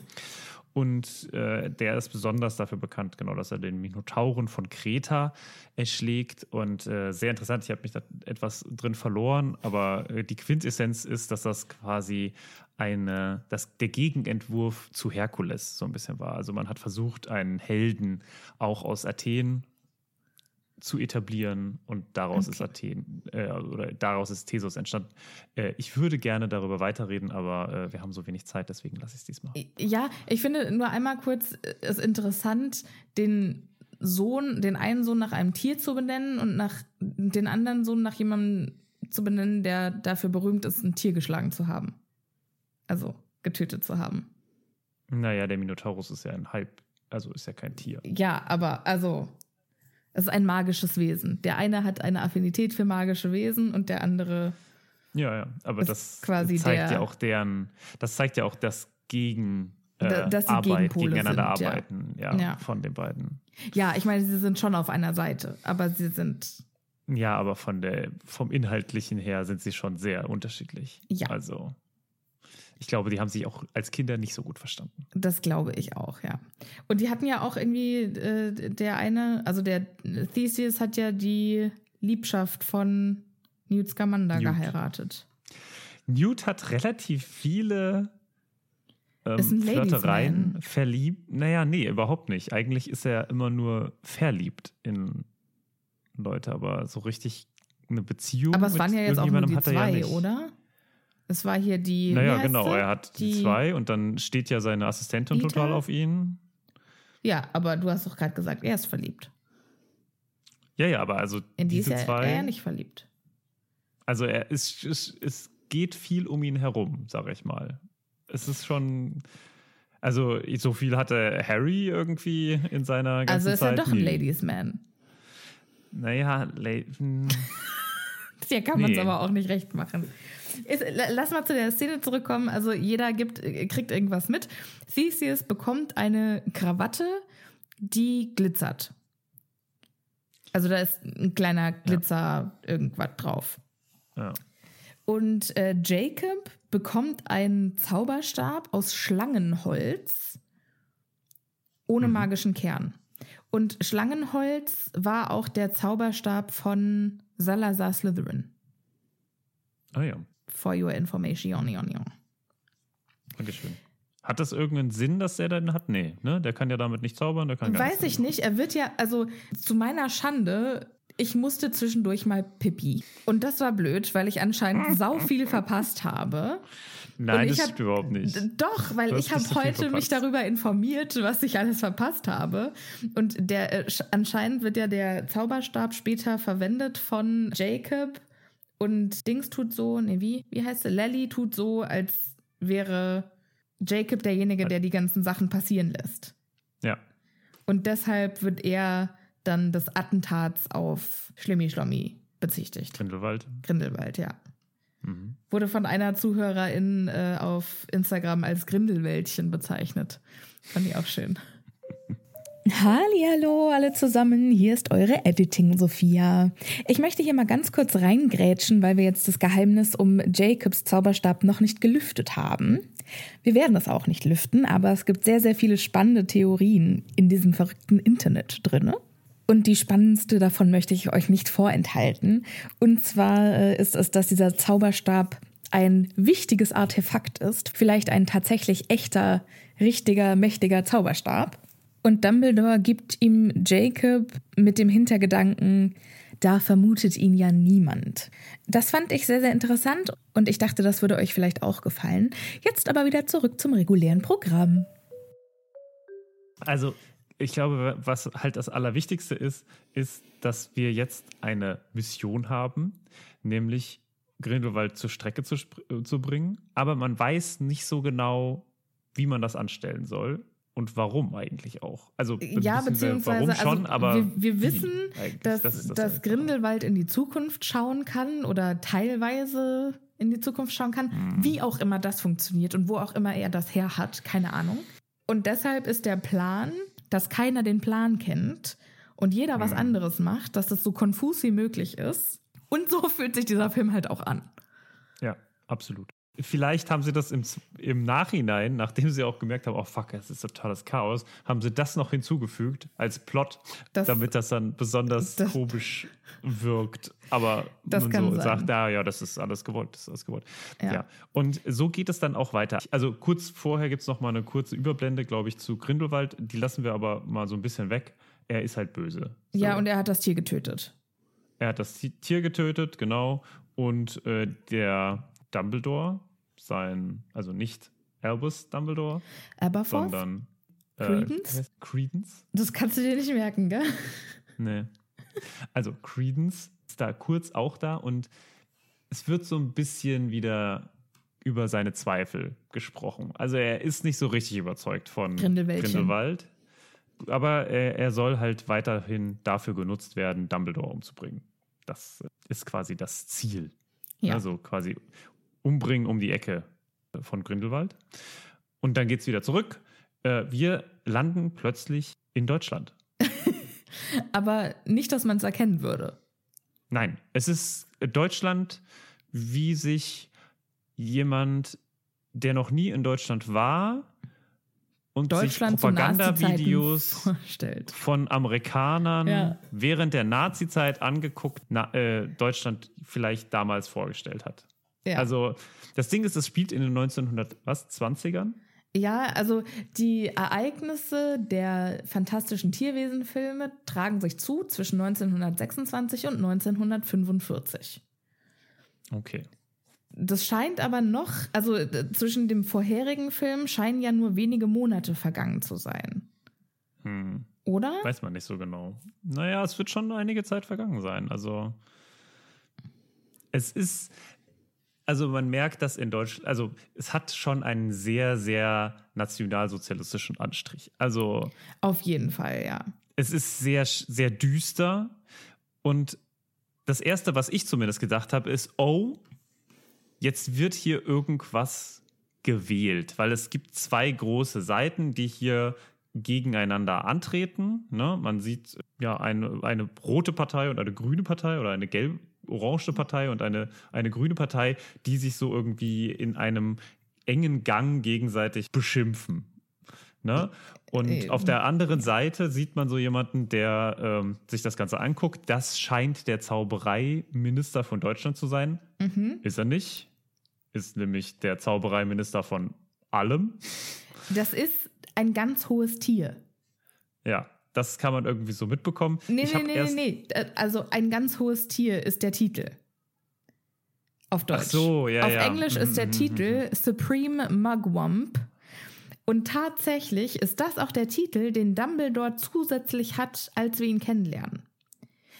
B: Und äh, der ist besonders dafür bekannt, genau, dass er den Minotauren von Kreta erschlägt. Und äh, sehr interessant, ich habe mich da etwas drin verloren, aber äh, die Quintessenz ist, dass das quasi eine, dass der Gegenentwurf zu Herkules so ein bisschen war. Also man hat versucht, einen Helden auch aus Athen zu etablieren und daraus ist Athen äh, oder daraus ist Thesos entstanden. Äh, ich würde gerne darüber weiterreden, aber äh, wir haben so wenig Zeit, deswegen lasse ich es diesmal.
A: Ja, ich finde nur einmal kurz äh, es interessant, den Sohn, den einen Sohn nach einem Tier zu benennen und nach den anderen Sohn nach jemandem zu benennen, der dafür berühmt ist, ein Tier geschlagen zu haben. Also getötet zu haben.
B: Naja, der Minotaurus ist ja ein Halb, also ist ja kein Tier.
A: Ja, aber also, es ist ein magisches Wesen. Der eine hat eine Affinität für magische Wesen und der andere.
B: Ja, ja, aber
A: Ist
B: das
A: quasi
B: zeigt
A: der-
B: ja auch deren, das zeigt ja auch das Gegen. Äh,
A: Da- dass sie
B: Arbeit,
A: Gegenpole
B: gegeneinander
A: sind, ja.
B: arbeiten, ja,
A: Ja.
B: von den beiden.
A: Ja, ich meine, sie sind schon auf einer Seite, aber sie sind.
B: Ja, aber von der, vom Inhaltlichen her sind sie schon sehr unterschiedlich.
A: Ja.
B: Also, ich glaube, die haben sich auch als Kinder nicht so gut verstanden.
A: Das glaube ich auch, ja. Und die hatten ja auch irgendwie, äh, der eine, also der Theseus hat ja die Liebschaft von Newt Scamander
B: Newt.
A: geheiratet.
B: Newt hat relativ viele ähm,
A: Ist ein
B: Flirtereien verliebt. Naja, nee, überhaupt nicht. Eigentlich ist er immer nur verliebt in Leute, aber so richtig eine Beziehung.
A: Aber es waren ja jetzt auch nur die zwei, oder? Es war hier die.
B: Naja, genau. Er hat die, zwei und dann steht ja seine Assistentin
A: Rita?
B: total auf ihn.
A: Ja, aber du hast doch gerade gesagt, er ist verliebt.
B: Ja, ja, aber also
A: In die ist
B: diese
A: ja,
B: zwei.
A: er nicht verliebt.
B: Also er ist, es, es geht viel um ihn herum, sage ich mal. Es ist schon, also so viel hatte Harry irgendwie in seiner ganzen
A: Also ist
B: Zeit.
A: er doch ein. Ladies Man.
B: Naja, la
A: Ja, kann man es
B: Nee.
A: aber auch nicht recht machen. Ist, la- lass mal zu der Szene zurückkommen. Also jeder gibt, äh, kriegt irgendwas mit. Theseus bekommt eine Krawatte, die glitzert. Also da ist ein kleiner Glitzer irgendwas drauf.
B: ja.
A: Und äh, Jacob bekommt einen Zauberstab aus Schlangenholz ohne magischen Kern. Und Schlangenholz war auch der Zauberstab von Salazar Slytherin.
B: Ah ja,
A: For your information.
B: Dankeschön. Hat das irgendeinen Sinn, dass der dann hat? Nee, ne? Der kann ja damit nicht zaubern, der kann gar
A: Weiß ich nicht. Er wird ja, also zu meiner Schande, ich musste zwischendurch mal Pipi. Und das war blöd, weil ich anscheinend sau viel verpasst habe.
B: Nein, das stimmt überhaupt nicht.
A: Doch, weil ich habe heute mich darüber informiert, was ich alles verpasst habe. Und der äh, sch- anscheinend wird ja der Zauberstab später verwendet von Jacob und Dings tut so, nee, wie, wie heißt es? Lally tut so, als wäre Jacob derjenige, der die ganzen Sachen passieren lässt.
B: Ja.
A: Und deshalb wird er dann des Attentats auf Schlimmi Schlommi bezichtigt.
B: Grindelwald.
A: Grindelwald, ja.
B: Mhm.
A: Wurde von einer Zuhörerin äh, auf Instagram als Grindelwäldchen bezeichnet. Fand ich auch schön. Hallo alle zusammen, hier ist eure Editing Sophia. Ich möchte hier mal ganz kurz reingrätschen, weil wir jetzt das Geheimnis um Jacobs Zauberstab noch nicht gelüftet haben. Wir werden es auch nicht lüften, aber es gibt sehr, sehr viele spannende Theorien in diesem verrückten Internet drinne. Und die spannendste davon möchte ich euch nicht vorenthalten. Und zwar äh, ist es, dass dieser Zauberstab ein wichtiges Artefakt ist. Vielleicht ein tatsächlich echter, richtiger, mächtiger Zauberstab. Und Dumbledore gibt ihm Jacob mit dem Hintergedanken, da vermutet ihn ja niemand. Das fand ich sehr, sehr interessant und ich dachte, das würde euch vielleicht auch gefallen. Jetzt aber wieder zurück zum regulären Programm.
B: Also, ich glaube, was halt das Allerwichtigste ist, ist, dass wir jetzt eine Mission haben, nämlich Grindelwald zur Strecke zu, äh, zu bringen. Aber man weiß nicht so genau, wie man das anstellen soll und warum eigentlich auch. Also,
A: Ja,
B: wir,
A: beziehungsweise
B: warum schon,
A: also
B: aber
A: wir, wir wissen, dass,
B: Das das
A: dass. Grindelwald in die Zukunft schauen kann oder teilweise in die Zukunft schauen kann,
B: Mhm.
A: wie auch immer das funktioniert und wo auch immer er das her hat, keine Ahnung. Und deshalb ist der Plan, dass keiner den Plan kennt und jeder
B: Mhm.
A: was anderes macht, dass es so konfus wie möglich ist. Und so fühlt sich dieser Film halt auch an.
B: Ja, absolut. Vielleicht haben sie das im, im Nachhinein, nachdem sie auch gemerkt haben, oh fuck, es ist totales Chaos, haben sie das noch hinzugefügt als Plot,
A: Das-
B: damit das dann besonders
A: das-
B: komisch wirkt. Aber man so
A: sein.
B: sagt, ja, ja, das ist alles gewollt, das ist alles gewollt.
A: Ja.
B: Ja. Und so geht es dann auch weiter. Also kurz vorher gibt es noch mal eine kurze Überblende, glaube ich, zu Grindelwald. Die lassen wir aber mal so ein bisschen weg. Er ist halt böse. So.
A: Ja, und er hat das Tier getötet.
B: Er hat das Tier getötet, genau. Und äh, der Dumbledore, sein, also nicht Albus Dumbledore,
A: Aberforth?
B: sondern äh,
A: Credence? Das kannst du dir nicht merken, gell?
B: Nee. Also Credence ist da kurz auch da und es wird so ein bisschen wieder über seine Zweifel gesprochen. Also er ist nicht so richtig überzeugt von. Grindelwald. Aber er, er soll halt weiterhin dafür genutzt werden, Dumbledore umzubringen. Das ist quasi das Ziel.
A: Ja.
B: Also quasi umbringen um die Ecke von Grindelwald. Und dann geht es wieder zurück. Äh, wir landen plötzlich in Deutschland.
A: Aber nicht, dass man es erkennen würde.
B: Nein, es ist Deutschland, wie sich jemand, der noch nie in Deutschland war und
A: Deutschland
B: sich Propagandavideos von Amerikanern
A: Ja.
B: während der Nazi-Zeit angeguckt, na, äh, Deutschland vielleicht damals vorgestellt hat.
A: Ja.
B: Also das Ding ist, es spielt in den 1920ern.
A: Ja, also die Ereignisse der fantastischen Tierwesenfilme tragen sich zu zwischen 1926 und 1945.
B: Okay.
A: Das scheint aber noch, also äh, zwischen dem vorherigen Film scheinen ja nur wenige Monate vergangen zu sein.
B: Hm.
A: Oder?
B: Weiß man nicht so genau. Naja, es wird schon einige Zeit vergangen sein. Also es ist, also man merkt, dass in Deutschland, also es hat schon einen sehr, sehr nationalsozialistischen Anstrich. Also
A: Auf jeden Fall, ja.
B: es ist sehr, sehr düster und das Erste, was ich zumindest gedacht habe, ist, oh, jetzt wird hier irgendwas gewählt, weil es gibt zwei große Seiten, die hier gegeneinander antreten. Ne? Man sieht ja eine, eine rote Partei und eine grüne Partei oder eine gelb-orange Partei und eine, eine grüne Partei, die sich so irgendwie in einem engen Gang gegenseitig beschimpfen. Ne? Und
A: Ähm.
B: auf der anderen Seite sieht man so jemanden, der ähm, sich das Ganze anguckt. Das scheint der Zaubereiminister von Deutschland zu sein. Ist er nicht? Ist nämlich der Zaubereiminister von allem.
A: Das ist ein ganz hohes Tier.
B: Ja, das kann man irgendwie so mitbekommen.
A: Nee,
B: ich
A: nee, nee, nee, nee. Äh, Also ein ganz hohes Tier ist der Titel. Auf Deutsch.
B: Ach so, ja,
A: Auf
B: ja.
A: Englisch ist der
B: Mhm,
A: Titel Supreme Mugwump. Und tatsächlich ist das auch der Titel, den Dumbledore zusätzlich hat, als wir ihn kennenlernen.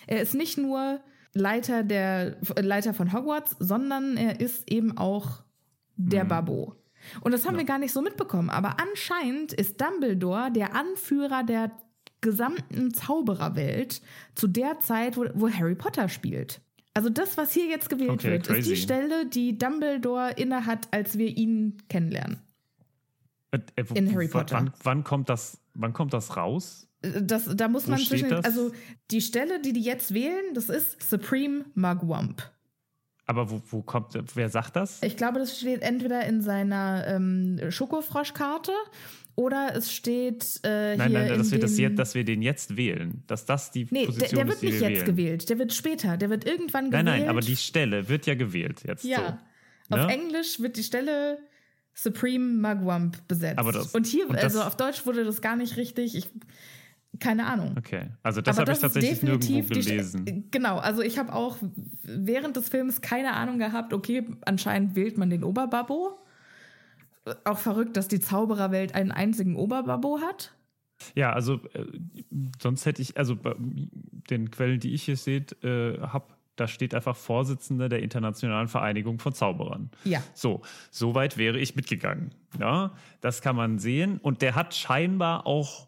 A: Er ist nicht nur Leiter, der, Leiter von Hogwarts, sondern er ist eben auch der Babbo. Und das haben wir gar nicht so mitbekommen. Aber anscheinend ist Dumbledore der Anführer der gesamten Zaubererwelt zu der Zeit, wo, wo Harry Potter spielt. Also das, was hier jetzt gewählt
B: Okay,
A: wird, ist die
B: crazy.
A: Stelle, die Dumbledore innehat, als wir ihn kennenlernen.
B: äh, äh,
A: in Harry Potter.
B: Wann, wann, kommt das, wann kommt das raus?
A: Das, da muss
B: Wo
A: man zwischen,
B: das?
A: also die Stelle, die die jetzt wählen, das ist Supreme Mugwump.
B: Aber wo, wo kommt, wer sagt das?
A: Ich glaube, das steht entweder in seiner ähm, Schokofroschkarte oder es steht äh,
B: Nein,
A: hier
B: nein, dass wir, das jetzt, dass wir den jetzt wählen. Dass das die
A: Nee, der,
B: Position
A: der
B: ist,
A: wird
B: die
A: nicht
B: wir
A: jetzt
B: wählen.
A: gewählt, der wird später, der wird irgendwann
B: Nein,
A: gewählt.
B: nein, aber die Stelle wird ja gewählt jetzt.
A: Ja.
B: So.
A: Auf
B: Ne?
A: Englisch wird die Stelle Supreme Mugwump besetzt.
B: Aber das-
A: und hier,
B: und das-
A: also auf Deutsch wurde das gar nicht richtig. Ich, keine Ahnung.
B: Okay, also das habe ich tatsächlich nirgendwo
A: die St-
B: gelesen.
A: Genau, also ich habe auch während des Films keine Ahnung gehabt, okay, anscheinend wählt man den Oberbabbo. Auch verrückt, dass die Zaubererwelt einen einzigen Oberbabbo hat.
B: Ja, also äh, sonst hätte ich, also bei den Quellen, die ich hier sehe, äh, habe, da steht einfach Vorsitzender der Internationalen Vereinigung von Zauberern.
A: Ja.
B: So, so weit wäre ich mitgegangen. Ja, das kann man sehen. Und der hat scheinbar auch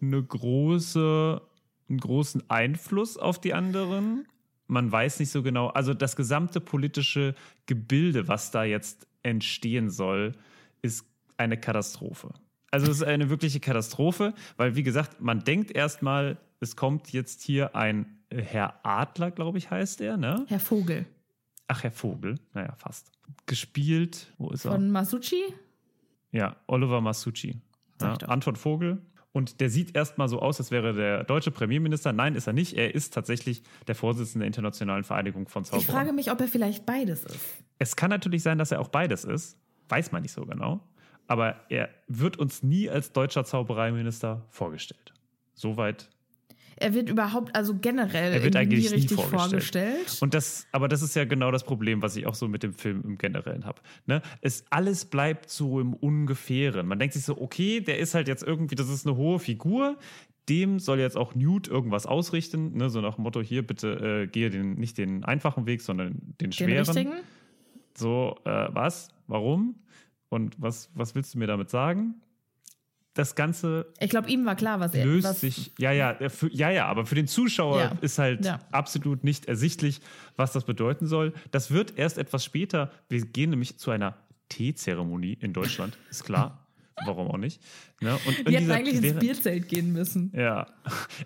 B: eine große, einen großen Einfluss auf die anderen. Man weiß nicht so genau, also das gesamte politische Gebilde, was da jetzt entstehen soll, ist eine Katastrophe. Also es ist eine wirkliche Katastrophe, weil wie gesagt, man denkt erstmal, es kommt jetzt hier ein Herr Adler, glaube ich, heißt er, ne?
A: Herr Vogel
B: Ach, Herr Vogel, naja, fast. Gespielt, wo ist er?
A: von Masucci.
B: Ja, Oliver Masucci. Ja,
A: ich.
B: Anton Vogel. Und der sieht erstmal so aus, als wäre der deutsche Premierminister. Nein, ist er nicht. Er ist tatsächlich der Vorsitzende der Internationalen Vereinigung von
A: Ich
B: Zauberern.
A: frage mich, ob er vielleicht beides ist.
B: es kann natürlich sein, dass er auch beides ist. Weiß man nicht so genau. Aber er wird uns nie als deutscher Zaubereiminister vorgestellt. Soweit
A: Er wird überhaupt, also generell,
B: Er wird eigentlich nie
A: richtig
B: vorgestellt.
A: vorgestellt.
B: Und das, aber das ist ja genau das Problem, was ich auch so mit dem Film im Generellen habe. Ne? Es alles bleibt so im Ungefähren. Man denkt sich so, okay, der ist halt jetzt irgendwie, das ist eine hohe Figur. Dem soll jetzt auch Newt irgendwas ausrichten, ne? so nach dem Motto: Hier bitte äh, gehe den, nicht den einfachen Weg, sondern den
A: Den
B: schweren.
A: richtigen?
B: So, äh, was? Warum? Und was, was willst du mir damit sagen? Das Ganze
A: Ich glaube, ihm war klar, was er
B: löst
A: was,
B: sich. Ja, ja, für, ja, ja, aber für den Zuschauer
A: Ja.
B: ist halt
A: Ja.
B: absolut nicht ersichtlich, was das bedeuten soll. Das wird erst etwas später. Wir gehen nämlich zu einer Teezeremonie in Deutschland, ist klar. Warum auch nicht? Ne? Und
A: Die hätten eigentlich ins Bierzelt gehen müssen.
B: Ja,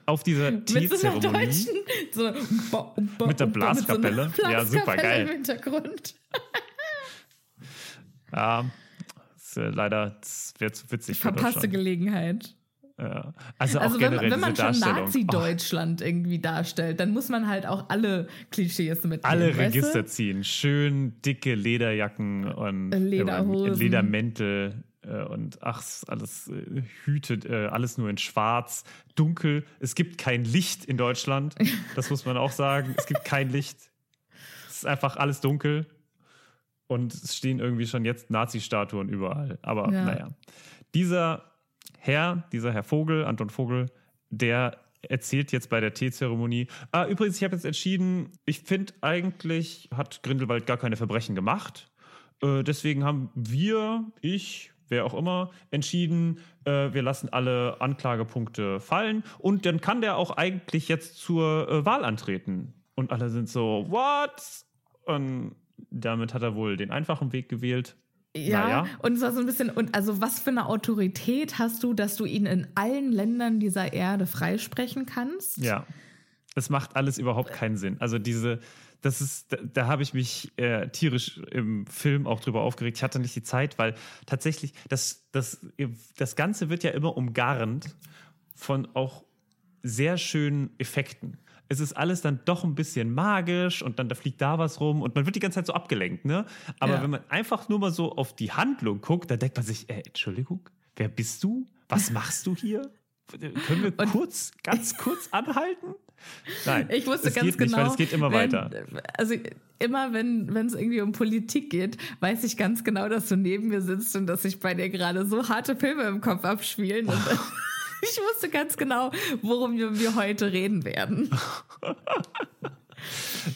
B: auf dieser
A: Mit so
B: Teezeremonie.
A: deutschen. So, ba-
B: Mit der Blaskapelle.
A: so einer
B: Ja, super
A: Blaskapelle
B: geil.
A: Im Hintergrund.
B: Ja, ist, äh, leider das wäre zu witzig
A: Verpasste. Gelegenheit.
B: Ja. Also, auch
A: Also wenn, wenn man schon
B: Darstellung. Oh,
A: Nazi-Deutschland irgendwie darstellt, dann muss man halt auch alle Klischees mitnehmen.
B: alle
A: weißt du?
B: Register ziehen. Schön dicke Lederjacken und
A: Lederhosen.
B: äh, Ledermäntel äh, und ach, alles äh, Hüte, alles nur in schwarz, dunkel. Es gibt kein Licht in Deutschland. Das muss man auch sagen. Es gibt kein Licht. Es ist einfach alles dunkel. Und es stehen irgendwie schon jetzt Nazi-Statuen überall. Aber
A: Ja.
B: naja. Dieser Herr, dieser Herr Vogel, Anton Vogel, der erzählt jetzt bei der Teezeremonie. Ah, übrigens, ich habe jetzt entschieden, ich finde eigentlich hat Grindelwald gar keine Verbrechen gemacht. Äh, deswegen haben wir, ich, wer auch immer, entschieden, äh, wir lassen alle Anklagepunkte fallen und dann kann der auch eigentlich jetzt zur äh, Wahl antreten. Und alle sind so, what? Und damit hat er wohl den einfachen Weg gewählt.
A: Ja,
B: Naja.
A: und es war so ein bisschen, und also was für eine Autorität hast du, dass du ihn in allen Ländern dieser Erde freisprechen kannst?
B: Ja. Es macht alles überhaupt keinen Sinn. Also diese, das ist, da, da habe ich mich äh, tierisch im Film auch drüber aufgeregt. Ich hatte nicht die Zeit, weil tatsächlich das, das, das Ganze wird ja immer umgarnt von auch sehr schönen Effekten. Es ist alles dann doch ein bisschen magisch und dann da fliegt da was rum und man wird die ganze Zeit so abgelenkt, ne? Aber
A: Ja.
B: wenn man einfach nur mal so auf die Handlung guckt, dann denkt man sich, äh, Entschuldigung, wer bist du? Was machst du hier? Können wir kurz, ganz kurz anhalten? Nein,
A: Ich wusste
B: es
A: ganz
B: geht
A: genau.
B: nicht, weil es geht immer
A: wenn,
B: weiter.
A: Also immer wenn wenn es irgendwie um Politik geht, weiß ich ganz genau, dass du neben mir sitzt und dass sich bei dir gerade so harte Filme im Kopf abspielen. Ich wusste ganz genau, worum wir, heute reden werden.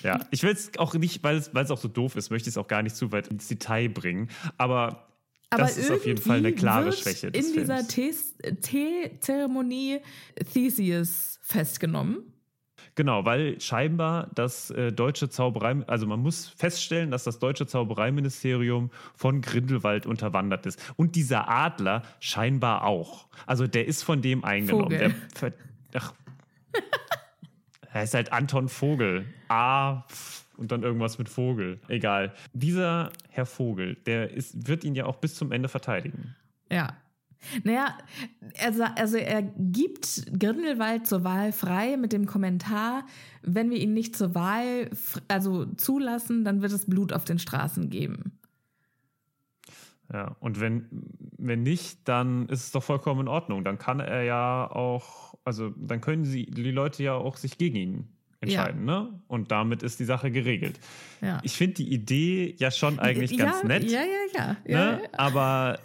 B: Ja, ich will es auch nicht, weil es, weil es auch so doof ist, möchte ich es auch gar nicht zu weit ins Detail bringen. Aber,
A: Aber
B: das ist auf jeden Fall eine klare Schwäche des
A: In dieser
B: Films.
A: Teezeremonie Theseus festgenommen.
B: Genau, weil scheinbar das äh, deutsche Zauberei, also man muss feststellen, dass das deutsche Zaubereiministerium von Grindelwald unterwandert ist. Und dieser Adler scheinbar auch. Also der ist von dem eingenommen.
A: Vogel.
B: Der, ach, er ist halt Anton Vogel. A pf, und dann irgendwas mit Vogel. Egal. Dieser Herr Vogel, der ist, wird ihn ja auch bis zum Ende verteidigen.
A: Ja. Naja, er, also er gibt Grindelwald zur Wahl frei mit dem Kommentar, wenn wir ihn nicht zur Wahl also zulassen, dann wird es Blut auf den Straßen geben.
B: Ja, und wenn, wenn nicht, dann ist es doch vollkommen in Ordnung. Dann kann er ja auch, also dann können sie, die Leute ja auch sich gegen ihn entscheiden, ne? Und damit ist die Sache geregelt.
A: Ja.
B: Ich finde die Idee ja schon eigentlich
A: ja,
B: ganz nett,
A: Ja, ja, ja. ja,
B: ne? aber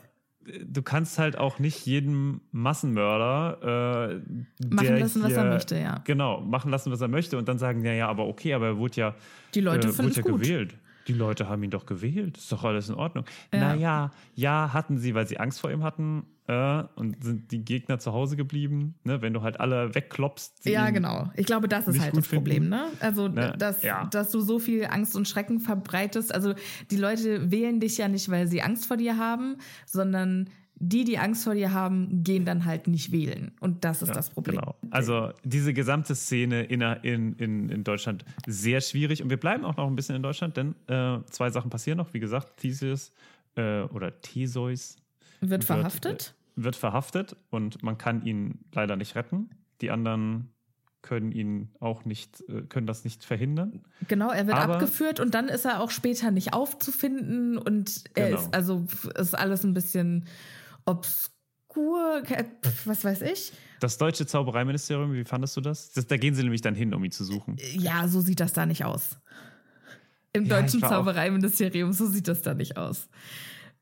B: du kannst halt auch nicht jedem Massenmörder äh,
A: Machen lassen, was er
B: hier-
A: möchte, ja.
B: Genau, machen lassen, was er möchte und dann sagen, ja, ja, aber okay, aber er wurde ja,
A: Die Leute
B: äh, wurde ja
A: gut.
B: gewählt. Die Leute haben ihn doch gewählt. Ist doch alles in Ordnung.
A: Ja.
B: Naja, ja, hatten sie, weil sie Angst vor ihm hatten äh, und sind die Gegner zu Hause geblieben. Ne? Wenn du halt alle wegklopst.
A: Ja, genau. Ich glaube, das ist halt das Problem,
B: finden.
A: ne? Also,
B: Ne,
A: dass,
B: ja.
A: dass du so viel Angst und Schrecken verbreitest. Also, die Leute wählen dich ja nicht, weil sie Angst vor dir haben, sondern die, die Angst vor dir haben, gehen dann halt nicht wählen. Und das ist das Problem.
B: Genau. Also diese gesamte Szene in, in, in, in Deutschland sehr schwierig. Und wir bleiben auch noch ein bisschen in Deutschland, denn äh, zwei Sachen passieren noch. Wie gesagt, Theseus äh, oder Theseus
A: Wird verhaftet?
B: äh, wird verhaftet und man kann ihn leider nicht retten. Die anderen können ihn auch nicht, äh, können das nicht verhindern.
A: Genau, er wird
B: Aber-
A: abgeführt und dann ist er auch später nicht aufzufinden und er
B: Genau.
A: ist also ist alles ein bisschen obskur, was weiß ich.
B: Das deutsche Zaubereiministerium, wie fandest du das? das? Da gehen sie nämlich dann hin, um ihn zu suchen.
A: Ja, so sieht das da nicht aus. Im
B: Ja,
A: deutschen Zaubereiministerium, so sieht das da nicht aus.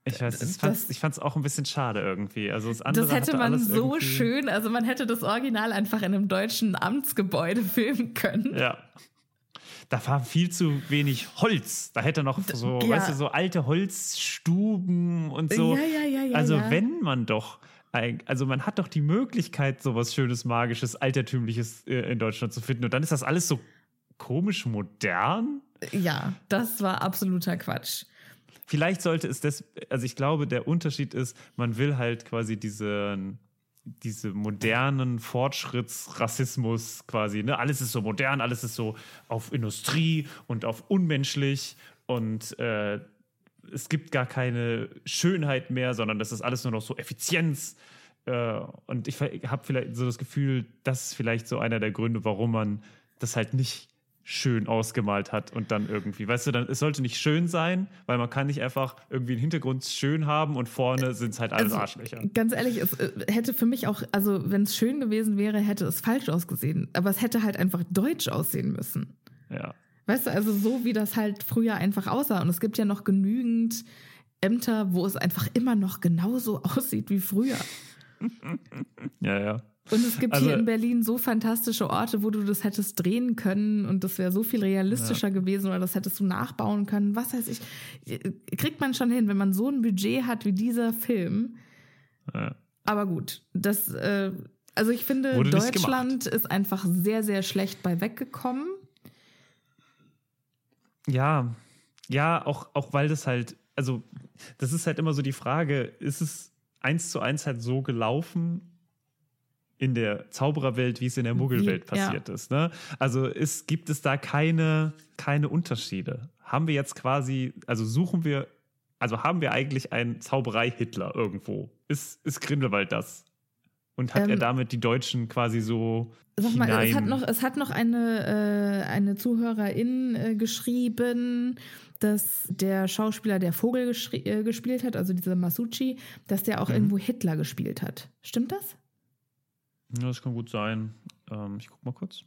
B: Ich weiß,
A: Das-
B: fand's, ich fand's auch ein bisschen schade irgendwie. Also das, andere
A: Das hätte man so
B: irgendwie-
A: schön, also man hätte das Original einfach in einem deutschen Amtsgebäude filmen können.
B: Ja. Da war viel zu wenig Holz. Da hätte noch so,
A: ja.
B: weißt du, so alte Holzstuben und so.
A: Ja, ja, ja, ja,
B: also wenn man doch, also man hat doch die Möglichkeit, sowas Schönes, Magisches, Altertümliches äh, in Deutschland zu finden. Und dann ist das alles so komisch modern.
A: Ja, das war absoluter Quatsch.
B: Vielleicht sollte es das, also ich glaube, der Unterschied ist, man will halt quasi diesen, diese modernen Fortschrittsrassismus quasi, ne? Alles ist so modern, alles ist so auf Industrie und auf unmenschlich und äh, es gibt gar keine Schönheit mehr, sondern das ist alles nur noch so Effizienz. Äh, und ich habe vielleicht so das Gefühl, das ist vielleicht so einer der Gründe, warum man das halt nicht schön ausgemalt hat und dann irgendwie, weißt du, dann, es sollte nicht schön sein, weil man kann nicht einfach irgendwie einen Hintergrund schön haben und vorne sind es halt alles
A: Also,
B: Arschlöcher.
A: Ganz ehrlich, es äh, hätte für mich auch, also wenn es schön gewesen wäre, hätte es falsch ausgesehen. Aber es hätte halt einfach deutsch aussehen müssen.
B: Ja.
A: Weißt du, also so wie das halt früher einfach aussah. Und es gibt ja noch genügend Ämter, wo es einfach immer noch genauso aussieht wie früher.
B: Ja, ja.
A: Und es gibt
B: Also-
A: hier in Berlin so fantastische Orte, wo du das hättest drehen können und das wäre so viel realistischer gewesen oder das hättest du nachbauen können. Was weiß ich. Kriegt man schon hin, wenn man so ein Budget hat wie dieser Film.
B: ja.
A: Aber gut, das, äh, also ich finde,
B: Wurde
A: Deutschland ist einfach sehr, sehr schlecht bei weggekommen.
B: Ja, ja, auch, auch weil das halt, also das ist halt immer so die Frage, ist es eins zu eins halt so gelaufen in der Zaubererwelt, wie es in der Muggelwelt
A: Wie- ja.
B: passiert ist. Ne? Also ist, gibt es da keine, keine Unterschiede? Haben wir jetzt quasi, also suchen wir, also haben wir eigentlich einen Zauberei-Hitler irgendwo? Ist, ist Grindelwald das? Und hat
A: Ähm,
B: er damit die Deutschen quasi so
A: Sag mal,
B: hinein...
A: es hat noch, es hat noch eine, äh, eine Zuhörerin äh, geschrieben, dass der Schauspieler, der Vogel äh, gespielt hat, also dieser Masucci, dass der
B: Mhm.
A: auch irgendwo Hitler gespielt hat. Stimmt das?
B: Ja, das kann gut sein. Ähm, ich guck mal kurz.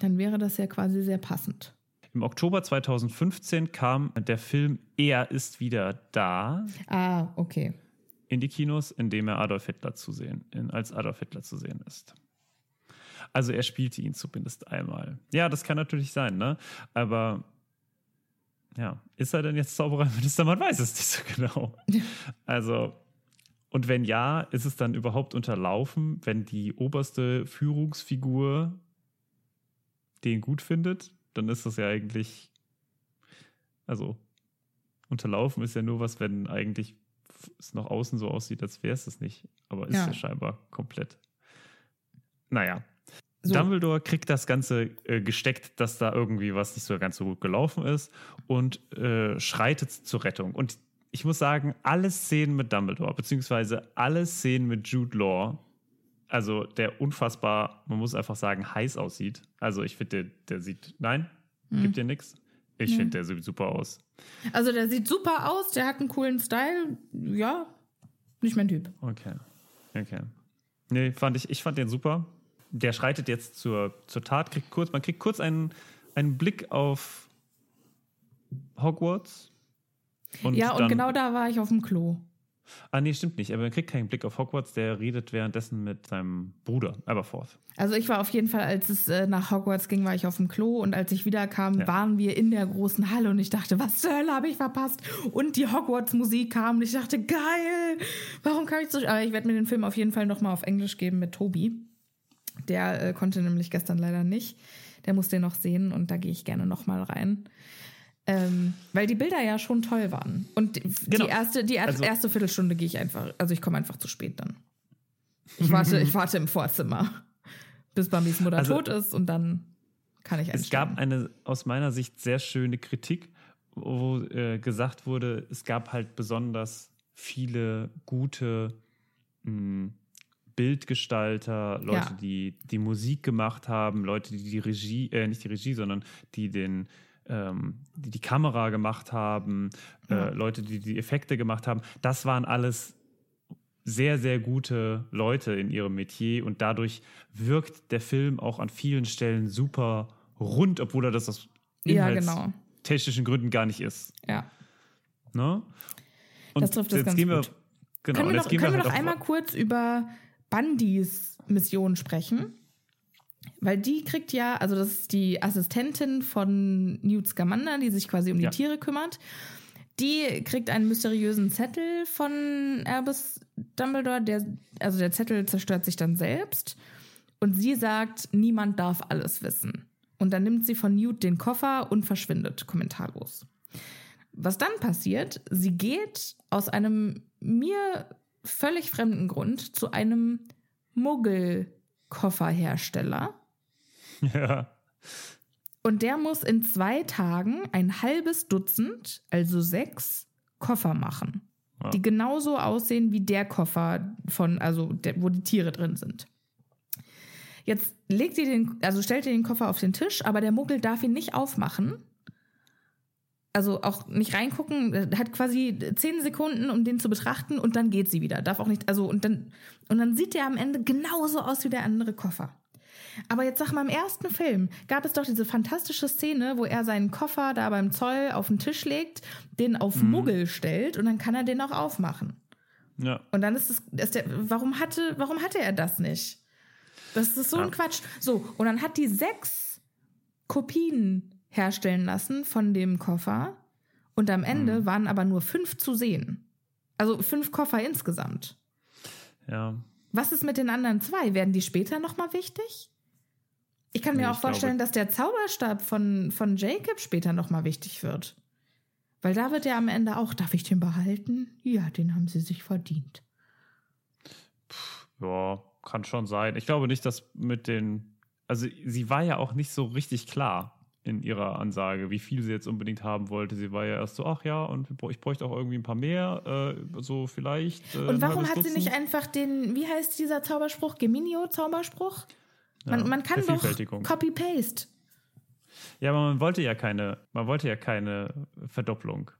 A: Dann wäre das ja quasi sehr passend.
B: Im Oktober 2015 kam der Film Er ist wieder da
A: Ah, okay.
B: in die Kinos, in dem er Adolf Hitler zu sehen, in, als Adolf Hitler zu sehen ist. Also er spielte ihn zumindest einmal. Ja, das kann natürlich sein, ne? Aber ja, ist er denn jetzt Zaubereiminister? Man weiß es nicht so genau. Also, und wenn ja, ist es dann überhaupt unterlaufen, wenn die oberste Führungsfigur den gut findet? Dann ist das ja eigentlich, also unterlaufen ist ja nur was, wenn eigentlich es nach außen so aussieht, als wäre es es nicht. Aber ist
A: Ja.
B: ja. scheinbar komplett. Naja.
A: So.
B: Dumbledore kriegt das Ganze äh, gesteckt, dass da irgendwie was nicht so ganz so gut gelaufen ist und äh, schreitet zur Rettung. Und ich muss sagen, alle Szenen mit Dumbledore, beziehungsweise alle Szenen mit Jude Law, also der unfassbar, man muss einfach sagen, heiß aussieht. Also ich finde, der, der sieht, nein,
A: Hm.
B: gibt dir nichts. Ich finde, der sieht super aus.
A: Also der sieht super aus, der hat einen coolen Style. Ja, nicht mein Typ.
B: Okay. Okay. Nee, fand ich, ich fand den super. Der schreitet jetzt zur, zur Tat, kriegt kurz, man kriegt kurz einen, einen Blick auf Hogwarts. Und
A: ja, und genau da war ich auf dem Klo.
B: Ah, nee, stimmt nicht. Aber man kriegt keinen Blick auf Hogwarts, der redet währenddessen mit seinem Bruder, Aberforth.
A: Also ich war auf jeden Fall, als es äh, nach Hogwarts ging, war ich auf dem Klo und als ich wiederkam,
B: Ja.
A: waren wir in der großen Halle und ich dachte, was zur Hölle habe ich verpasst? Und die Hogwarts-Musik kam und ich dachte, geil, warum kann ich so... Aber ich werde mir den Film auf jeden Fall nochmal auf Englisch geben mit Tobi. Der äh, konnte nämlich gestern leider nicht. Der muss den noch sehen und da gehe ich gerne nochmal rein. Ähm, weil die Bilder ja schon toll waren. Und die,
B: Genau.
A: die, erste, die
B: Also-
A: erste Viertelstunde gehe ich einfach, also ich komme einfach zu spät dann. Ich warte, ich warte im Vorzimmer, bis Bambis Mutter
B: Also-
A: tot ist und dann kann ich
B: Es gab
A: einsteigen.
B: eine aus meiner Sicht sehr schöne Kritik, wo äh, gesagt wurde, es gab halt besonders viele gute mh, Bildgestalter, Leute,
A: Ja.
B: die die Musik gemacht haben, Leute, die die Regie, äh, nicht die Regie, sondern die den ähm, die die Kamera gemacht haben,
A: Ja.
B: äh, Leute, die die Effekte gemacht haben. Das waren alles sehr, sehr gute Leute in ihrem Metier und dadurch wirkt der Film auch an vielen Stellen super rund, obwohl er das aus
A: Ja, genau.
B: technischen Gründen gar nicht ist.
A: Ja.
B: Ne? Und
A: Das trifft es
B: jetzt
A: ganz
B: gehen wir,
A: gut.
B: Genau,
A: können wir
B: gehen
A: können wir
B: halt auf-
A: einmal kurz über Bandys Mission sprechen? Weil die kriegt ja, also das ist die Assistentin von Newt Scamander, die sich quasi um die
B: Ja.
A: Tiere kümmert. Die kriegt einen mysteriösen Zettel von Albus Dumbledore. Der, also der Zettel zerstört sich dann selbst. Und sie sagt, niemand darf alles wissen. Und dann nimmt sie von Newt den Koffer und verschwindet kommentarlos. Was dann passiert, sie geht aus einem mir völlig fremden Grund zu einem Muggel-Kofferhersteller.
B: Ja.
A: Und der muss in zwei Tagen ein halbes Dutzend, also sechs, Koffer machen.
B: Ja.
A: Die genauso aussehen wie der Koffer von, also der, wo die Tiere drin sind. Jetzt legt sie den, also stellt sie den Koffer auf den Tisch, aber der Muggel darf ihn nicht aufmachen. Also auch nicht reingucken, äh, hat quasi zehn Sekunden, um den zu betrachten und dann geht sie wieder. Darf auch nicht, also und dann, und dann sieht der am Ende genauso aus wie der andere Koffer. Aber jetzt sag mal, im ersten Film gab es doch diese fantastische Szene, wo er seinen Koffer da beim Zoll auf den Tisch legt, den auf Muggel stellt und dann kann er den auch aufmachen.
B: Ja.
A: Und dann ist es, ist der, warum hatte, warum hatte er das nicht? Das ist so ein
B: Ja.
A: Quatsch. So, und dann hat die sechs Kopien herstellen lassen von dem Koffer und am Ende waren aber nur fünf zu sehen. Also fünf Koffer insgesamt.
B: Ja.
A: Was ist mit den anderen zwei? Werden die später nochmal wichtig? Ich kann mir
B: Nee,
A: auch vorstellen,
B: glaube-
A: dass der Zauberstab von, von Jacob später nochmal wichtig wird. Weil da wird ja am Ende auch, darf ich den behalten? Ja, den haben sie sich verdient.
B: Ja, kann schon sein. Ich glaube nicht, dass mit den. Also, sie war ja auch nicht so richtig klar in ihrer Ansage, wie viel sie jetzt unbedingt haben wollte. Sie war ja erst so, ach ja, und ich bräuchte auch irgendwie ein paar mehr, äh, so vielleicht. Äh,
A: Und warum hat sie nicht einfach den, wie heißt dieser Zauberspruch? Geminio-Zauberspruch? Man,
B: Ja,
A: man kann doch. Copy-Paste.
B: Ja, aber man wollte ja keine, man wollte ja keine Verdopplung.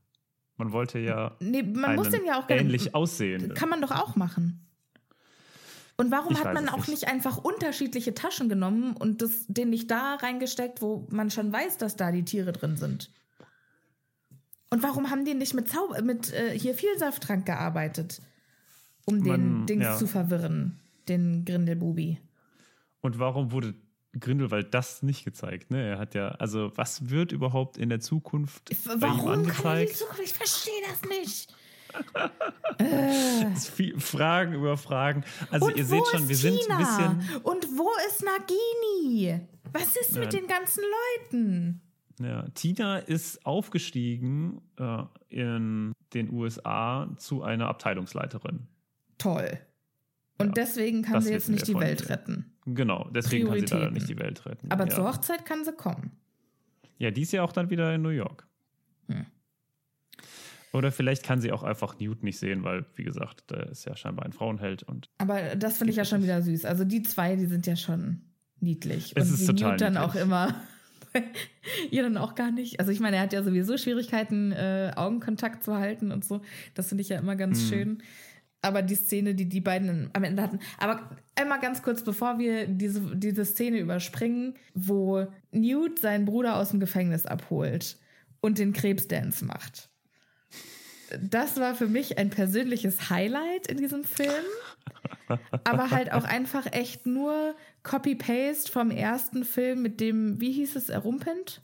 B: Man wollte ja
A: Nee, man muss den ja auch
B: ähnlich aussehen.
A: Kann man doch auch machen. Und warum
B: Ich
A: hat man auch
B: nicht.
A: nicht einfach unterschiedliche Taschen genommen und das, den nicht da reingesteckt, wo man schon weiß, dass da die Tiere drin sind? Und warum haben die nicht mit, Zau mit äh, hier Vielsafttrank gearbeitet, um den
B: Man-
A: Dings
B: ja.
A: zu verwirren, den Grindelbubi?
B: Und warum wurde Grindelwald das nicht gezeigt? Ne? Er hat ja, also was wird überhaupt in der Zukunft bei ihm
A: Warum kann er die
B: angezeigt?
A: Zukunft? Ich verstehe das nicht.
B: Viel, Fragen über Fragen. Also
A: und
B: ihr seht schon, wir sind
A: Tina?
B: ein bisschen.
A: Und wo ist Nagini? Was ist mit
B: Ja.
A: den ganzen Leuten?
B: Ja, Tina ist aufgestiegen äh, in den USA zu einer Abteilungsleiterin.
A: Toll. Und
B: Ja,
A: deswegen kann sie jetzt nicht die Welt
B: ihr.
A: retten.
B: Genau, deswegen kann sie leider nicht die Welt retten.
A: Aber
B: ja.
A: zur Hochzeit kann sie kommen.
B: Ja, die ist ja auch dann wieder in New York.
A: Hm.
B: Oder vielleicht kann sie auch einfach Newt nicht sehen, weil, wie gesagt, der ist ja scheinbar ein Frauenheld und
A: Aber das finde ich ja schon wieder süß. Also die zwei, die sind ja schon niedlich.
B: Es
A: Und
B: ist
A: wie
B: total
A: Newt dann
B: niedlich.
A: auch immer. ihr dann auch gar nicht. Also ich meine, er hat ja sowieso Schwierigkeiten, äh, Augenkontakt zu halten und so. Das finde ich ja immer ganz schön. Aber die Szene, die die beiden am Ende hatten. Aber einmal ganz kurz, bevor wir diese, diese Szene überspringen, wo Newt seinen Bruder aus dem Gefängnis abholt und den Krebsdance macht. Das war für mich ein persönliches Highlight in diesem Film. Aber halt auch einfach echt nur Copy-Paste vom ersten Film mit dem, wie hieß es, Erumpent?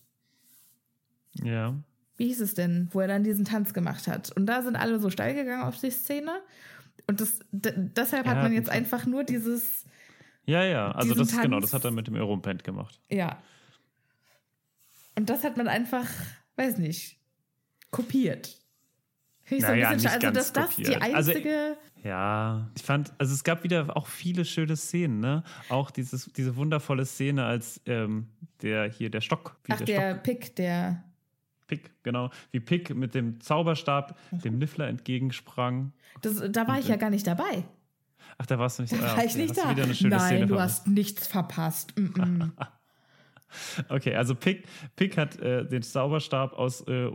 B: ja.
A: Wie hieß es denn, wo er dann diesen Tanz gemacht hat? Und da sind alle so steil gegangen auf die Szene. Und das, deshalb hat
B: Ja,
A: man jetzt einfach nur dieses,
B: Ja, ja, also das genau,
A: Tanz-
B: das hat er mit dem Eurompent gemacht.
A: ja. Und das hat man einfach, weiß nicht, kopiert. Ich so ein
B: Naja,
A: bisschen
B: nicht.
A: Also, dass das die.
B: Also,
A: einzige.
B: Ja, ich fand, also es gab wieder auch viele schöne Szenen, ne? Auch dieses, diese wundervolle Szene, als ähm, der hier der Stock, wie
A: ach,
B: der,
A: der
B: Stock,
A: Pick, der.
B: Pick, genau, wie Pick mit dem Zauberstab
A: Mhm.
B: dem Niffler entgegensprang.
A: Das, da war ich ja gar nicht dabei.
B: Ach, da warst du nicht.
A: Da
B: ah,
A: war ich nicht da.
B: Wieder eine schöne
A: Nein,
B: Szene
A: du
B: verpasst.
A: hast nichts verpasst. Mm -mm.
B: Okay, also Pick, Pick hat äh, den Zauberstab aus, äh,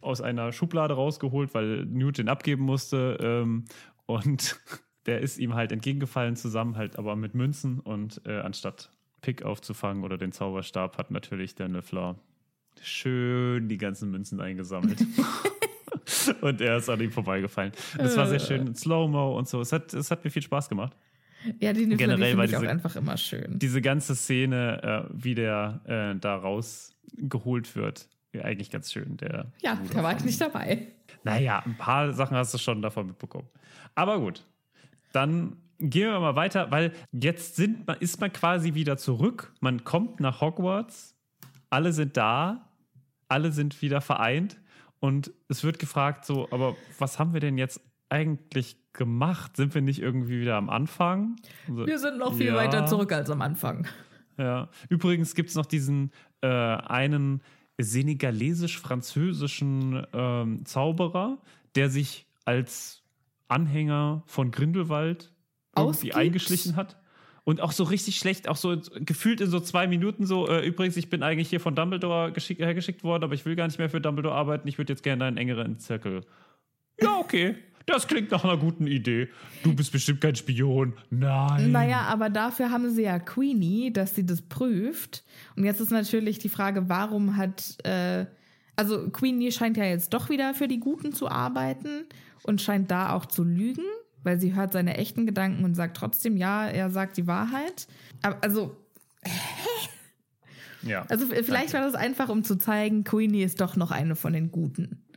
B: aus einer Schublade rausgeholt, weil Newt den abgeben musste. Ähm, und der ist ihm halt entgegengefallen, zusammen halt aber mit Münzen. Und äh, anstatt Pick aufzufangen oder den Zauberstab, hat natürlich der Niffler schön die ganzen Münzen eingesammelt. und er ist an ihm vorbeigefallen. Das war sehr schön. Slow-Mo und so. Es hat, es hat mir viel Spaß gemacht.
A: Ja, die Niffler, die
B: Generell war
A: finde ich auch
B: diese-
A: einfach immer schön.
B: Diese ganze Szene, äh, wie der äh, da rausgeholt wird, eigentlich ganz schön. Der
A: Ja, da war ich nicht dabei.
B: Naja, ein paar Sachen hast du schon davon mitbekommen. Aber gut, dann gehen wir mal weiter, weil jetzt sind, man- ist man quasi wieder zurück. Man kommt nach Hogwarts, alle sind da, alle sind wieder vereint und es wird gefragt, so, aber was haben wir denn jetzt eigentlich gemacht? Sind wir nicht irgendwie wieder am Anfang? So,
A: Wir sind noch viel
B: ja.
A: weiter zurück als am Anfang.
B: Ja. Übrigens gibt es noch diesen äh, einen senegalesisch-französischen ähm, Zauberer, der sich als Anhänger von Grindelwald irgendwie
A: Ausgibt?
B: eingeschlichen hat. Und auch so richtig schlecht, auch so gefühlt in so zwei Minuten so, äh, übrigens, ich bin eigentlich hier von Dumbledore geschick, hergeschickt worden, aber ich will gar nicht mehr für Dumbledore arbeiten, ich würde jetzt gerne einen engeren Zirkel. Ja, okay. Das klingt nach einer guten Idee. Du bist bestimmt kein Spion. Nein.
A: Naja, aber dafür haben sie ja Queenie, dass sie das prüft. Und jetzt ist natürlich die Frage, warum hat, äh, also Queenie scheint ja jetzt doch wieder für die Guten zu arbeiten und scheint da auch zu lügen, weil sie hört seine echten Gedanken und sagt trotzdem, ja, er sagt die Wahrheit. Aber also,
B: Ja.
A: also vielleicht war das einfach, um zu zeigen, Queenie ist doch noch eine von den Guten.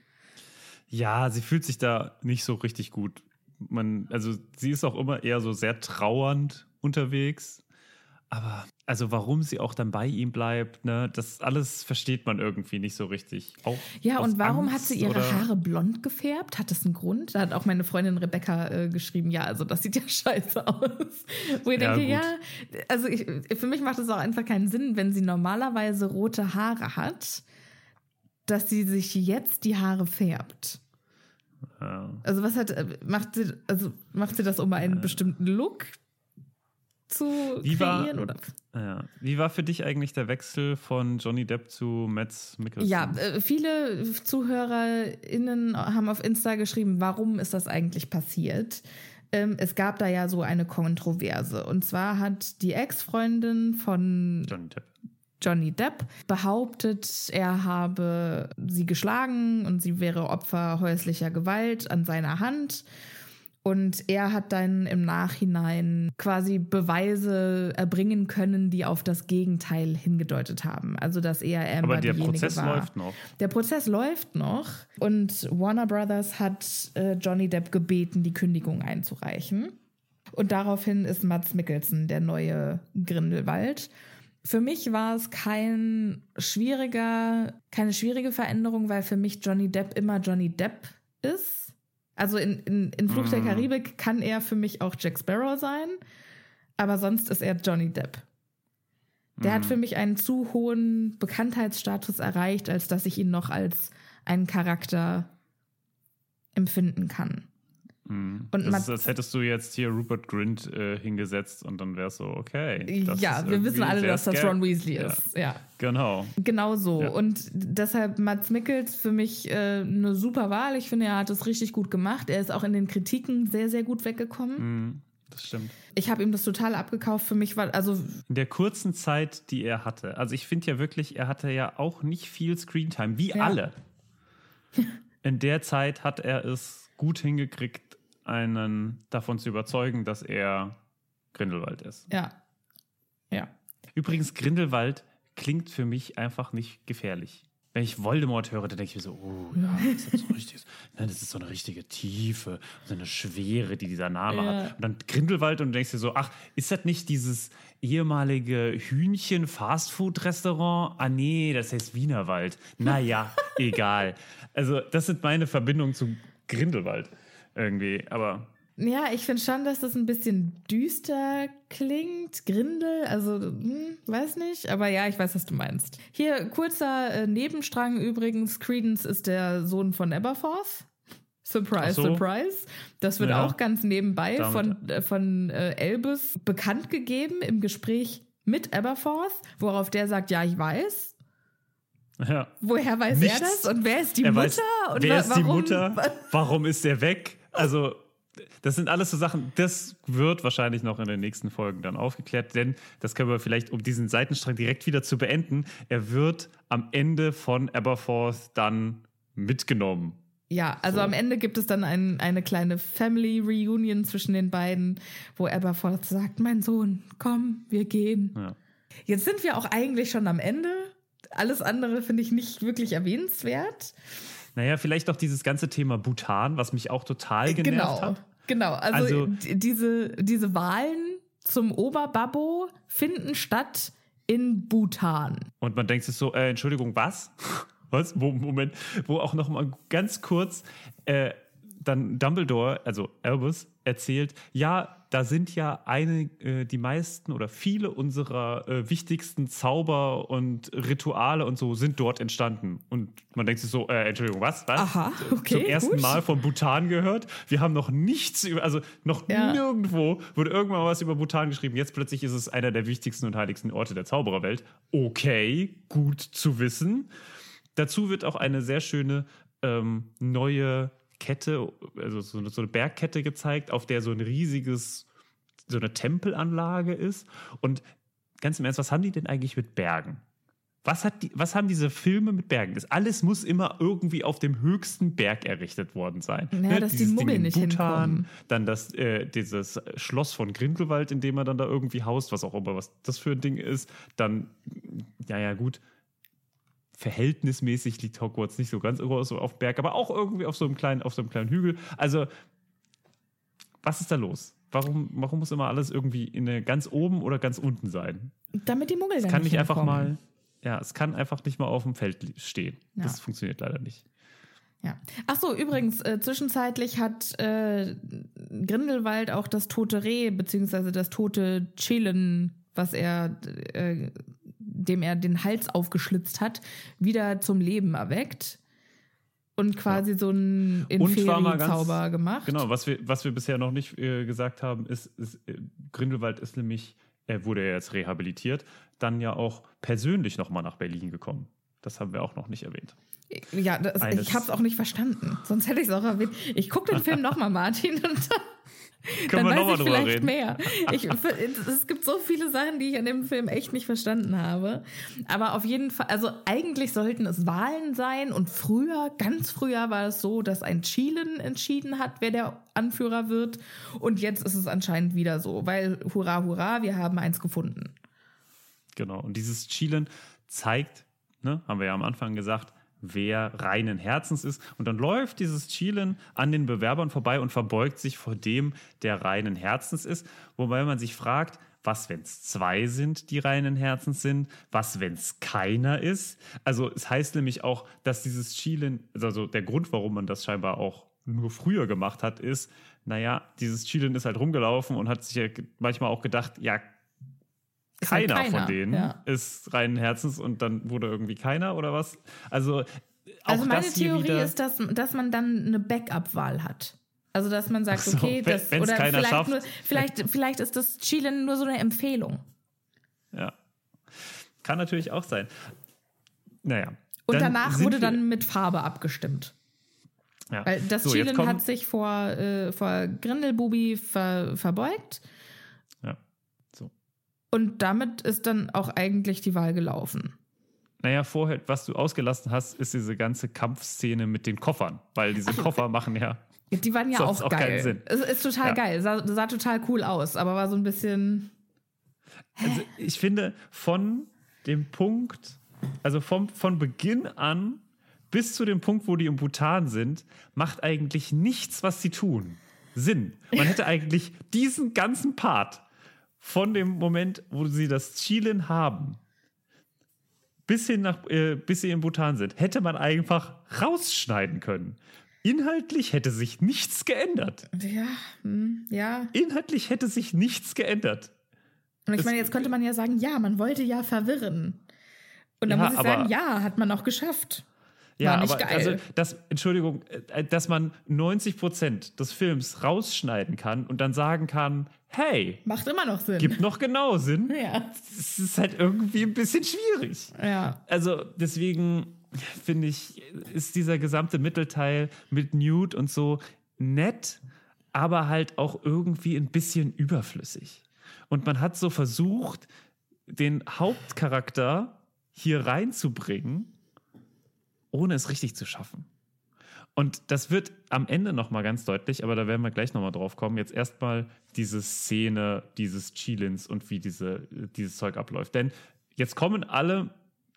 B: Ja, sie fühlt sich da nicht so richtig gut. Man, also sie ist auch immer eher so sehr trauernd unterwegs. Aber also warum sie auch dann bei ihm bleibt, ne, das alles versteht man irgendwie nicht so richtig. Auch
A: Ja, und warum hat
B: Angst
A: sie ihre
B: oder-
A: Haare blond gefärbt? Hat das einen Grund? Da hat auch meine Freundin Rebecca äh, geschrieben, ja, also das sieht ja scheiße aus. Wo ich
B: Ja,
A: denke,
B: gut.
A: ja, also ich, für mich macht es auch einfach keinen Sinn, wenn sie normalerweise rote Haare hat, dass sie sich jetzt die Haare färbt.
B: Ja.
A: Also was hat, äh, macht sie, also macht sie das, um einen bestimmten Look zu
B: Wie war-
A: kreieren? oder?
B: Ja. Wie war für dich eigentlich der Wechsel von Johnny Depp zu Mads Mikkelsen?
A: Ja, äh, viele ZuhörerInnen haben auf Insta geschrieben, warum ist das eigentlich passiert? Ähm, es gab da ja so eine Kontroverse. Und zwar hat die Ex-Freundin von
B: Johnny Depp.
A: Johnny Depp behauptet, er habe sie geschlagen und sie wäre Opfer häuslicher Gewalt an seiner Hand. Und er hat dann im Nachhinein quasi Beweise erbringen können, die auf das Gegenteil hingedeutet haben. Also, dass er Amber
B: Aber der
A: diejenige
B: Prozess
A: war.
B: läuft noch.
A: Der Prozess läuft noch und Warner Brothers hat äh, Johnny Depp gebeten, die Kündigung einzureichen. Und daraufhin ist Mats Mikkelsen der neue Grindelwald. Für mich war es kein schwieriger, keine schwierige Veränderung, weil für mich Johnny Depp immer Johnny Depp ist. Also in, in, in Fluch der Karibik kann er für mich auch Jack Sparrow sein, aber sonst ist er Johnny Depp. Der hat für mich einen zu hohen Bekanntheitsstatus erreicht, als dass ich ihn noch als einen Charakter empfinden kann. Und
B: Das ist, als hättest du jetzt hier Rupert Grint äh, hingesetzt und dann wär's so, okay.
A: ja, wir wissen alle, dass das. Ron Weasley
B: Ja.
A: ist. Ja.
B: Genau.
A: Genau so.
B: Ja.
A: Und deshalb Mats Mikkels für mich äh, eine super Wahl. Ich finde, er hat es richtig gut gemacht. Er ist auch in den Kritiken sehr, sehr gut weggekommen.
B: Mhm. Das stimmt.
A: Ich habe ihm das total abgekauft. Für mich war, also
B: In der kurzen Zeit, die er hatte. Also ich finde ja wirklich, er hatte ja auch nicht viel Screentime, wie
A: Ja.
B: alle. In der Zeit hat er es gut hingekriegt, einen davon zu überzeugen, dass er Grindelwald ist.
A: ja. Ja.
B: Übrigens, Grindelwald klingt für mich einfach nicht gefährlich. Wenn ich Voldemort höre, dann denke ich mir so, oh ja, das ist, so richtig, ne, das ist so eine richtige Tiefe, so eine Schwere, die dieser Name
A: Ja.
B: hat. Und dann Grindelwald und du denkst dir so, ach, ist das nicht dieses ehemalige Hühnchen-Fastfood-Restaurant? Ah nee, das heißt Wienerwald. Naja, egal. Also das sind meine Verbindungen zu Grindelwald irgendwie, aber
A: Ja, ich finde schon, dass das ein bisschen düster klingt. Grindel, also, hm, weiß nicht. Aber ja, ich weiß, was du meinst. Hier, kurzer äh, Nebenstrang übrigens. Credence ist der Sohn von Aberforth. Surprise,
B: so.
A: surprise. Das wird
B: Ja.
A: auch ganz nebenbei
B: Damit-
A: von, äh, von äh, Elbus bekannt gegeben im Gespräch mit Aberforth, worauf der sagt, ja, ich weiß.
B: ja.
A: Woher weiß
B: Nichts.
A: er das? Und wer ist die
B: er
A: Mutter?
B: weiß,
A: und
B: wer ist die
A: warum-
B: Mutter? Warum ist er weg? Also, das sind alles so Sachen, das wird wahrscheinlich noch in den nächsten Folgen dann aufgeklärt, denn das können wir vielleicht, um diesen Seitenstrang direkt wieder zu beenden, er wird am Ende von Aberforth dann mitgenommen.
A: ja, also
B: So.
A: am Ende gibt es dann ein, eine kleine Family Reunion zwischen den beiden, wo Aberforth sagt, mein Sohn, komm, wir gehen.
B: Ja.
A: Jetzt sind wir auch eigentlich schon am Ende. Alles andere finde ich nicht wirklich erwähnenswert.
B: Naja, vielleicht doch dieses ganze Thema Bhutan, was mich auch total genervt
A: Genau,
B: hat.
A: genau. Also,
B: Also-
A: diese, diese Wahlen zum Oberbabbo finden statt in Bhutan.
B: Und man denkt sich so, äh, Entschuldigung, was? Was? Moment, wo auch noch mal ganz kurz äh, dann Dumbledore, also Albus, erzählt, ja, da sind ja eine, äh, die meisten oder viele unserer äh, wichtigsten Zauber und Rituale und so sind dort entstanden. Und man denkt sich so, äh, Entschuldigung, was? Was?
A: Aha, okay,
B: Zum ersten
A: gut.
B: Mal von Bhutan gehört. Wir haben noch nichts über, also noch
A: Ja.
B: nirgendwo wurde irgendwann was über Bhutan geschrieben. Jetzt plötzlich ist es einer der wichtigsten und heiligsten Orte der Zaubererwelt. Okay, gut zu wissen. Dazu wird auch eine sehr schöne ähm, neue Kette, also so eine, so eine Bergkette gezeigt, auf der so ein riesiges, so eine Tempelanlage ist. Und ganz im Ernst, was haben die denn eigentlich mit Bergen? Was, hat die, was haben diese Filme mit Bergen? Das alles muss immer irgendwie auf dem höchsten Berg errichtet worden sein.
A: Ja, dass die
B: Dieses Ding
A: Muggel nicht
B: Bhutan,
A: hinkommen.
B: Dann das, äh, dieses Schloss von Grindelwald, in dem er dann da irgendwie haust, was auch immer was das für ein Ding ist. Dann, ja, ja, gut. Verhältnismäßig liegt Hogwarts nicht so ganz irgendwo so auf dem Berg, aber auch irgendwie auf so einem kleinen, auf so einem kleinen Hügel. Also, was ist da los? Warum, warum muss immer alles irgendwie in der, ganz oben oder ganz unten sein?
A: Damit die Muggel
B: Es kann
A: nicht
B: einfach mal, ja, es kann einfach nicht mal auf dem Feld stehen.
A: Ja.
B: Das funktioniert leider nicht.
A: Ja. Ach so, übrigens, äh, zwischenzeitlich hat äh, Grindelwald auch das tote Reh, beziehungsweise das tote Chillen, was er, äh, dem er den Hals aufgeschlitzt hat, wieder zum Leben erweckt. Und quasi so einen Inferi-Zauber gemacht.
B: Genau, was wir, was wir bisher noch nicht äh, gesagt haben, ist, ist äh, Grindelwald ist nämlich, er wurde ja jetzt rehabilitiert, dann ja auch persönlich nochmal nach Berlin gekommen. Das haben wir auch noch nicht erwähnt.
A: Ja, das, ich habe es auch nicht verstanden. Sonst hätte ich es auch erwähnt. Ich gucke den Film nochmal, Martin, und dann,
B: Können wir
A: dann weiß ich vielleicht
B: reden?
A: mehr. Ich, es gibt so viele Sachen, die ich an dem Film echt nicht verstanden habe. Aber auf jeden Fall, also eigentlich sollten es Wahlen sein. Und früher, ganz früher war es so, dass ein Chilen entschieden hat, wer der Anführer wird. Und jetzt ist es anscheinend wieder so, weil hurra, hurra, wir haben eins gefunden.
B: Genau. Und dieses Chilen zeigt, ne, haben wir ja am Anfang gesagt, wer reinen Herzens ist. Und dann läuft dieses Chilen an den Bewerbern vorbei und verbeugt sich vor dem, der reinen Herzens ist. Wobei man sich fragt, was, wenn es zwei sind, die reinen Herzens sind? Was, wenn es keiner ist? Also es heißt nämlich auch, dass dieses Chilen, also der Grund, warum man das scheinbar auch nur früher gemacht hat, ist, naja, dieses Chilen ist halt rumgelaufen und hat sich ja manchmal auch gedacht, ja, keiner,
A: keiner,
B: von denen
A: ja.
B: ist reinen Herzens und dann wurde irgendwie keiner oder was. Also,
A: Also meine Theorie ist, dass, dass man dann eine Backup-Wahl hat. Also dass man sagt,
B: so,
A: okay,
B: wenn-
A: das oder
B: keiner
A: vielleicht,
B: schafft.
A: nur, vielleicht, vielleicht ist das Chilen nur so eine Empfehlung.
B: Ja. Kann natürlich auch sein. Naja.
A: Und
B: dann
A: danach wurde dann mit Farbe abgestimmt.
B: Ja.
A: Weil das
B: so, kommen-
A: hat sich vor, äh, vor Grindelbubi ver, verbeugt. Und damit ist dann auch eigentlich die Wahl gelaufen.
B: Naja, vorher, was du ausgelassen hast, ist diese ganze Kampfszene mit den Koffern, weil diese Koffer machen ja.
A: Die waren ja auch,
B: auch keinen
A: geil.
B: Sinn.
A: Es ist total
B: Ja.
A: geil. Sah, sah total cool aus, aber war so ein bisschen.
B: Also ich finde, von dem Punkt, also vom, von Beginn an bis zu dem Punkt, wo die im Bhutan sind, macht eigentlich nichts, was sie tun, Sinn. Man hätte eigentlich diesen ganzen Part von dem Moment, wo sie das Chilen haben, bis hin nach, äh, bis sie im Bhutan sind, hätte man einfach rausschneiden können. Inhaltlich hätte sich nichts geändert.
A: Ja, hm, ja.
B: Inhaltlich hätte sich nichts geändert.
A: Und ich meine, jetzt könnte man ja sagen, ja, man wollte ja verwirren. Und dann
B: Ja,
A: muss ich sagen, ja, hat man auch geschafft.
B: Ja,
A: War nicht
B: aber
A: geil.
B: also das, Entschuldigung, äh, dass man 90 Prozent des Films rausschneiden kann und dann sagen kann, hey,
A: Macht immer noch Sinn.
B: gibt noch genau Sinn.
A: Ja.
B: Das ist halt irgendwie ein bisschen schwierig.
A: Ja.
B: Also deswegen finde ich, ist dieser gesamte Mittelteil mit Newt und so nett, aber halt auch irgendwie ein bisschen überflüssig. Und man hat so versucht, den Hauptcharakter hier reinzubringen, ohne es richtig zu schaffen. Und das wird am Ende nochmal ganz deutlich, aber da werden wir gleich nochmal drauf kommen. Jetzt erstmal diese Szene dieses Chilins und wie diese, dieses Zeug abläuft. Denn jetzt kommen alle,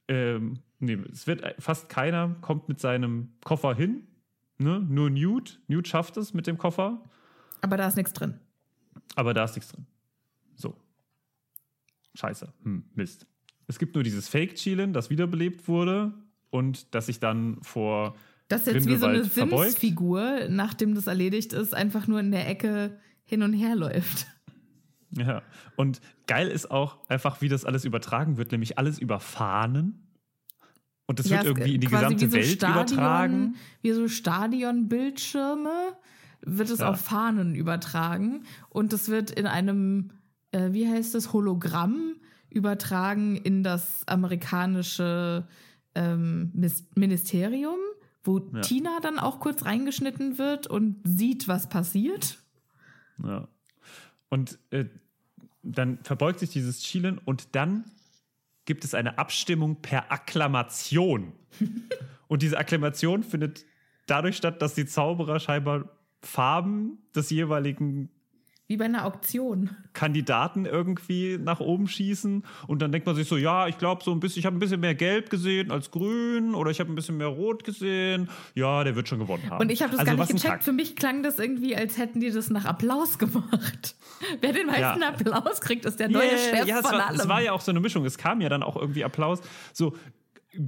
B: ähm, nee, es wird fast keiner kommt mit seinem Koffer hin. Ne? Nur Newt. Newt schafft es mit dem Koffer,
A: Aber da ist nichts drin.
B: aber da ist nichts drin. So. Scheiße. Hm, Mist. Es gibt nur dieses Fake-Chilin, das wiederbelebt wurde und das sich dann vor
A: Das ist jetzt wie so eine. Sims-Figur, nachdem das erledigt ist, einfach nur in der Ecke hin und her läuft.
B: Ja, und geil ist auch einfach, wie das alles übertragen wird, nämlich alles über Fahnen. Und das
A: Ja,
B: wird irgendwie in die gesamte
A: so
B: Welt
A: Stadion-
B: übertragen.
A: Wie so Stadionbildschirme wird es
B: Ja.
A: auf Fahnen übertragen und es wird in einem, äh, wie heißt es, Hologramm übertragen in das amerikanische ähm, Ministerium, wo
B: Ja.
A: Tina dann auch kurz reingeschnitten wird und sieht, was passiert.
B: Ja. Und äh, dann verbeugt sich dieses Chilin und dann gibt es eine Abstimmung per Akklamation. und diese Akklamation findet dadurch statt, dass die Zauberer scheinbar Farben des jeweiligen
A: Wie bei einer Auktion.
B: Kandidaten irgendwie nach oben schießen und dann denkt man sich so, ja, ich glaube so ein bisschen, ich habe ein bisschen mehr Gelb gesehen als Grün oder ich habe ein bisschen mehr Rot gesehen. Ja, der wird schon gewonnen haben.
A: Und ich habe das
B: Also
A: gar nicht gecheckt. Für mich klang das irgendwie, als hätten die das nach Applaus gemacht. Wer den meisten
B: Ja.
A: Applaus kriegt, ist der neue
B: Yeah,
A: Chef
B: ja, es
A: von
B: war,
A: allem.
B: es war ja auch so eine Mischung. Es kam ja dann auch irgendwie Applaus. So,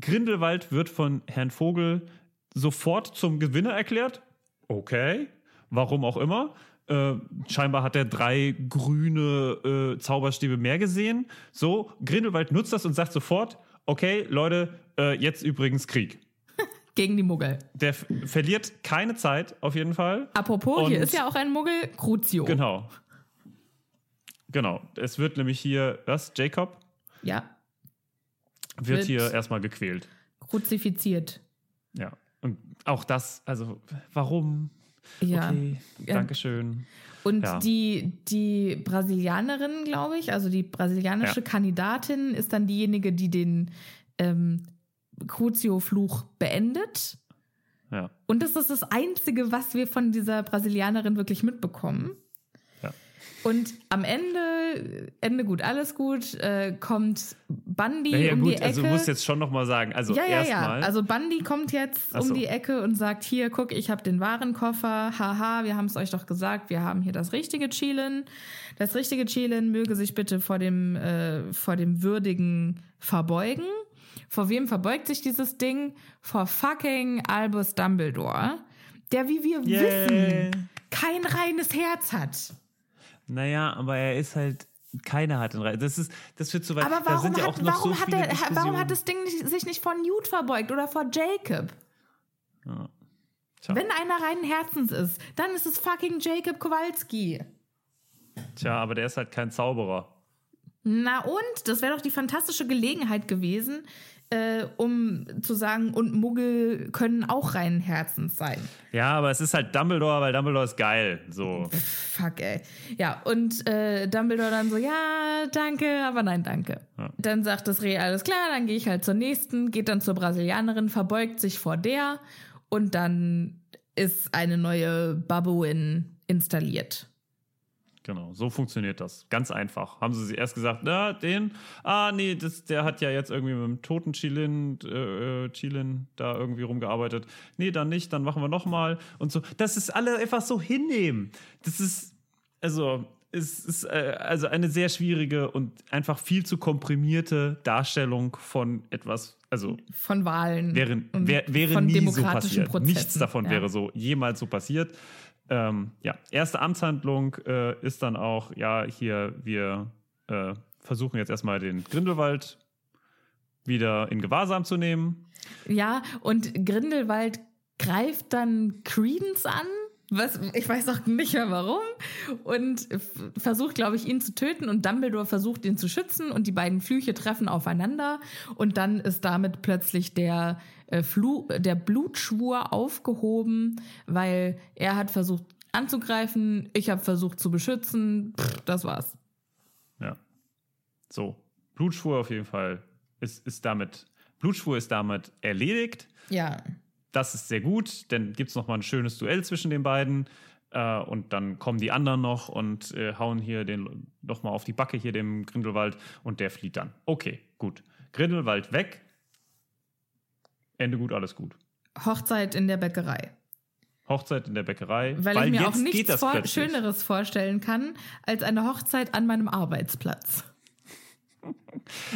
B: Grindelwald wird von Herrn Vogel sofort zum Gewinner erklärt. Okay, warum auch immer. Äh, scheinbar hat er drei grüne äh, Zauberstäbe mehr gesehen. So, Grindelwald nutzt das und sagt sofort: Okay, Leute, äh, jetzt übrigens Krieg.
A: Gegen die Muggel.
B: Der verliert keine Zeit, auf jeden Fall.
A: Apropos, hier
B: Und-
A: ist ja auch ein Muggel, Crucio.
B: Genau. Genau. Es wird nämlich hier, was? Jacob
A: Ja,
B: wird
A: Wird-
B: hier erstmal gequält.
A: kruzifiziert.
B: Ja. Und auch das, also, warum?
A: Ja.
B: Okay,
A: Ja.
B: Dankeschön.
A: Und
B: Ja.
A: die, die Brasilianerin, glaube ich, also die brasilianische
B: Ja.
A: Kandidatin ist dann diejenige, die den ähm, Crucio-Fluch beendet.
B: Ja.
A: Und das ist das Einzige, was wir von dieser Brasilianerin wirklich mitbekommen.
B: Ja.
A: Und am Ende, Ende gut, alles gut, äh, kommt Bundy
B: Naja,
A: um
B: gut,
A: die Ecke.
B: also du musst jetzt schon nochmal sagen, also
A: ja, ja, ja.
B: erstmal.
A: Also Bundy kommt jetzt
B: Ach
A: um
B: so.
A: die Ecke und sagt, hier, guck, ich habe den Warenkoffer. Haha, wir haben es euch doch gesagt, wir haben hier das richtige Chilin. Das richtige Chilin möge sich bitte vor dem, äh, vor dem Würdigen verbeugen. Vor wem verbeugt sich dieses Ding? Vor fucking Albus Dumbledore, der, wie wir
B: Yay.
A: wissen, kein reines Herz hat.
B: Naja, aber er ist halt, keiner hat den Reis. Das ist, das wird zu weit.
A: Aber warum,
B: ja
A: hat, warum,
B: so
A: hat der, warum hat das Ding nicht, sich nicht vor Newt verbeugt oder vor Jacob?
B: Tja.
A: Wenn einer reinen Herzens ist, dann ist es fucking Jacob Kowalski.
B: Tja, aber der ist halt kein Zauberer.
A: Na und? Das wäre doch die fantastische Gelegenheit gewesen, äh, um zu sagen, und Muggel können auch reinen Herzens sein.
B: Ja, aber es ist halt Dumbledore, weil Dumbledore ist geil. So.
A: Fuck, ey. Ja, und äh, Dumbledore dann so, ja, danke, aber nein, danke.
B: Ja.
A: Dann sagt das Reh, alles klar, dann gehe ich halt zur nächsten, geht dann zur Brasilianerin, verbeugt sich vor der und dann ist eine neue Babuin installiert.
B: Genau, so funktioniert das. Ganz einfach. Haben sie erst gesagt, na, den, ah, nee, das, der hat ja jetzt irgendwie mit dem toten Chilin, äh, äh, Chilin da irgendwie rumgearbeitet. Nee, dann nicht, dann machen wir nochmal und so. Das ist alle einfach so hinnehmen. Das ist, also, es ist äh, also eine sehr schwierige und einfach viel zu komprimierte Darstellung von etwas, also
A: Von Wahlen.
B: wäre, wär, wäre
A: von
B: nie so passiert.
A: Prozessen.
B: Nichts davon
A: ja.
B: wäre so jemals so passiert. Ähm, ja, erste Amtshandlung äh, ist dann auch, ja, hier, wir äh, versuchen jetzt erstmal den Grindelwald wieder in Gewahrsam zu nehmen.
A: Ja, und Grindelwald greift dann Credence an. Was, ich weiß auch nicht mehr warum. Und versucht, glaube ich, ihn zu töten. Und Dumbledore versucht, ihn zu schützen. Und die beiden Flüche treffen aufeinander. Und dann ist damit plötzlich der, äh, Flu der Blutschwur aufgehoben, weil er hat versucht anzugreifen. Ich habe versucht zu beschützen. Pff, das war's.
B: Ja. So, Blutschwur auf jeden Fall ist, ist damit, Blutschwur ist damit erledigt.
A: Ja.
B: Das ist sehr gut. Dann gibt es nochmal ein schönes Duell zwischen den beiden. Äh, und dann kommen die anderen noch und äh, hauen hier den nochmal auf die Backe, hier dem Grindelwald. Und der flieht dann. Okay, gut. Grindelwald weg. Ende gut, alles gut.
A: Hochzeit in der Bäckerei.
B: Hochzeit in der Bäckerei.
A: Weil, ich mir auch nichts vor Schöneres vorstellen kann als eine Hochzeit an meinem Arbeitsplatz.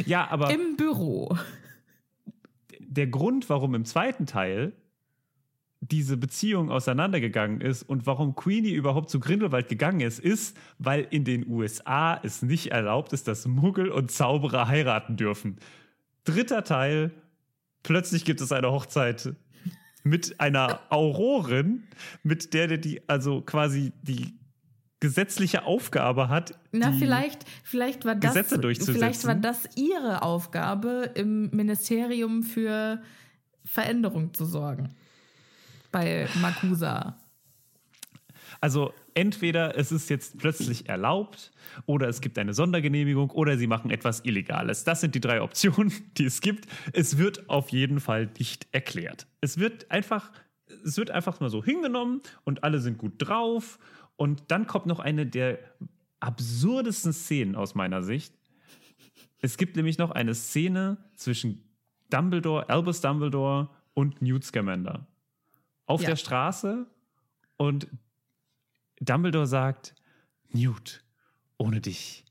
B: ja, aber.
A: Im Büro.
B: Der Grund, warum im zweiten Teil diese Beziehung auseinandergegangen ist und warum Queenie überhaupt zu Grindelwald gegangen ist, ist, weil in den USA es nicht erlaubt ist, dass Muggel und Zauberer heiraten dürfen. Dritter Teil, plötzlich gibt es eine Hochzeit mit einer Aurorin, mit der der die, also quasi die gesetzliche Aufgabe hat.
A: Na, vielleicht, vielleicht war das,
B: Gesetze durchzusetzen.
A: vielleicht war das ihre Aufgabe, im Ministerium für Veränderung zu sorgen bei Makusa.
B: Also entweder es ist jetzt plötzlich erlaubt oder es gibt eine Sondergenehmigung oder sie machen etwas Illegales. Das sind die drei Optionen, die es gibt. Es wird auf jeden Fall nicht erklärt. Es wird einfach, es wird einfach mal so hingenommen und alle sind gut drauf. Und dann kommt noch eine der absurdesten Szenen aus meiner Sicht. Es gibt nämlich noch eine Szene zwischen Dumbledore, Albus Dumbledore und Newt Scamander auf ja. der Straße und Dumbledore sagt, Newt, ohne dich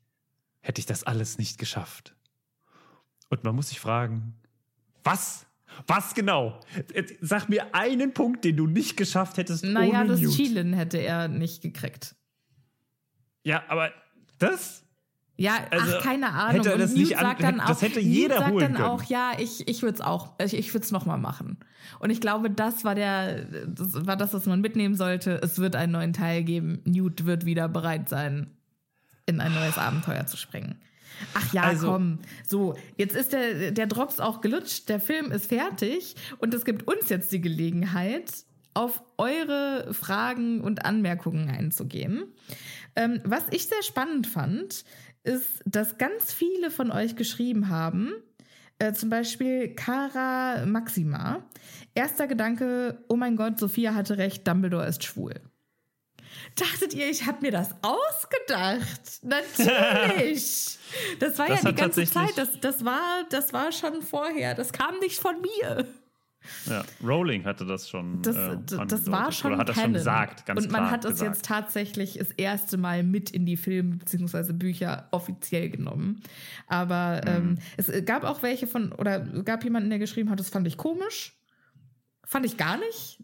B: hätte ich das alles nicht geschafft. Und man muss sich fragen, was? Was genau? Sag mir einen Punkt, den du nicht geschafft hättest
A: naja,
B: ohne
A: das
B: Newt.
A: Chilen hätte er nicht gekriegt.
B: Ja, aber das?
A: Ja, also, ach, keine Ahnung.
B: Hätte er das
A: und
B: nicht an,
A: sagt dann auch,
B: das hätte jeder
A: Newt sagt
B: holen
A: dann
B: können.
A: auch, ja, ich, ich würde es auch, ich, ich würde es nochmal machen. Und ich glaube, das war der, das war das, was man mitnehmen sollte. Es wird einen neuen Teil geben. Newt wird wieder bereit sein, in ein neues Abenteuer zu springen. Ach ja,
B: Also-
A: komm. So, jetzt ist der, der Drops auch gelutscht, der Film ist fertig und es gibt uns jetzt die Gelegenheit, auf eure Fragen und Anmerkungen einzugehen. Ähm, was ich sehr spannend fand, ist, dass ganz viele von euch geschrieben haben, äh, zum Beispiel Cara Maxima. Erster Gedanke, oh mein Gott, Sophia hatte recht, Dumbledore ist schwul. Dachtet ihr, ich habe mir das ausgedacht? Natürlich. Das war
B: Das
A: ja die ganze Zeit. Das, das, war, das war schon vorher. Das kam nicht von mir.
B: Ja, Rowling hatte das schon.
A: Das,
B: äh,
A: das, war schon
B: Oder hat das schon gesagt, ganz
A: Und man
B: klar
A: hat es jetzt tatsächlich das erste Mal mit in die Filme bzw. Bücher offiziell genommen. Aber
B: Mhm.
A: ähm, es gab auch welche von, oder gab jemanden, der geschrieben hat, das fand ich komisch. Fand ich gar nicht.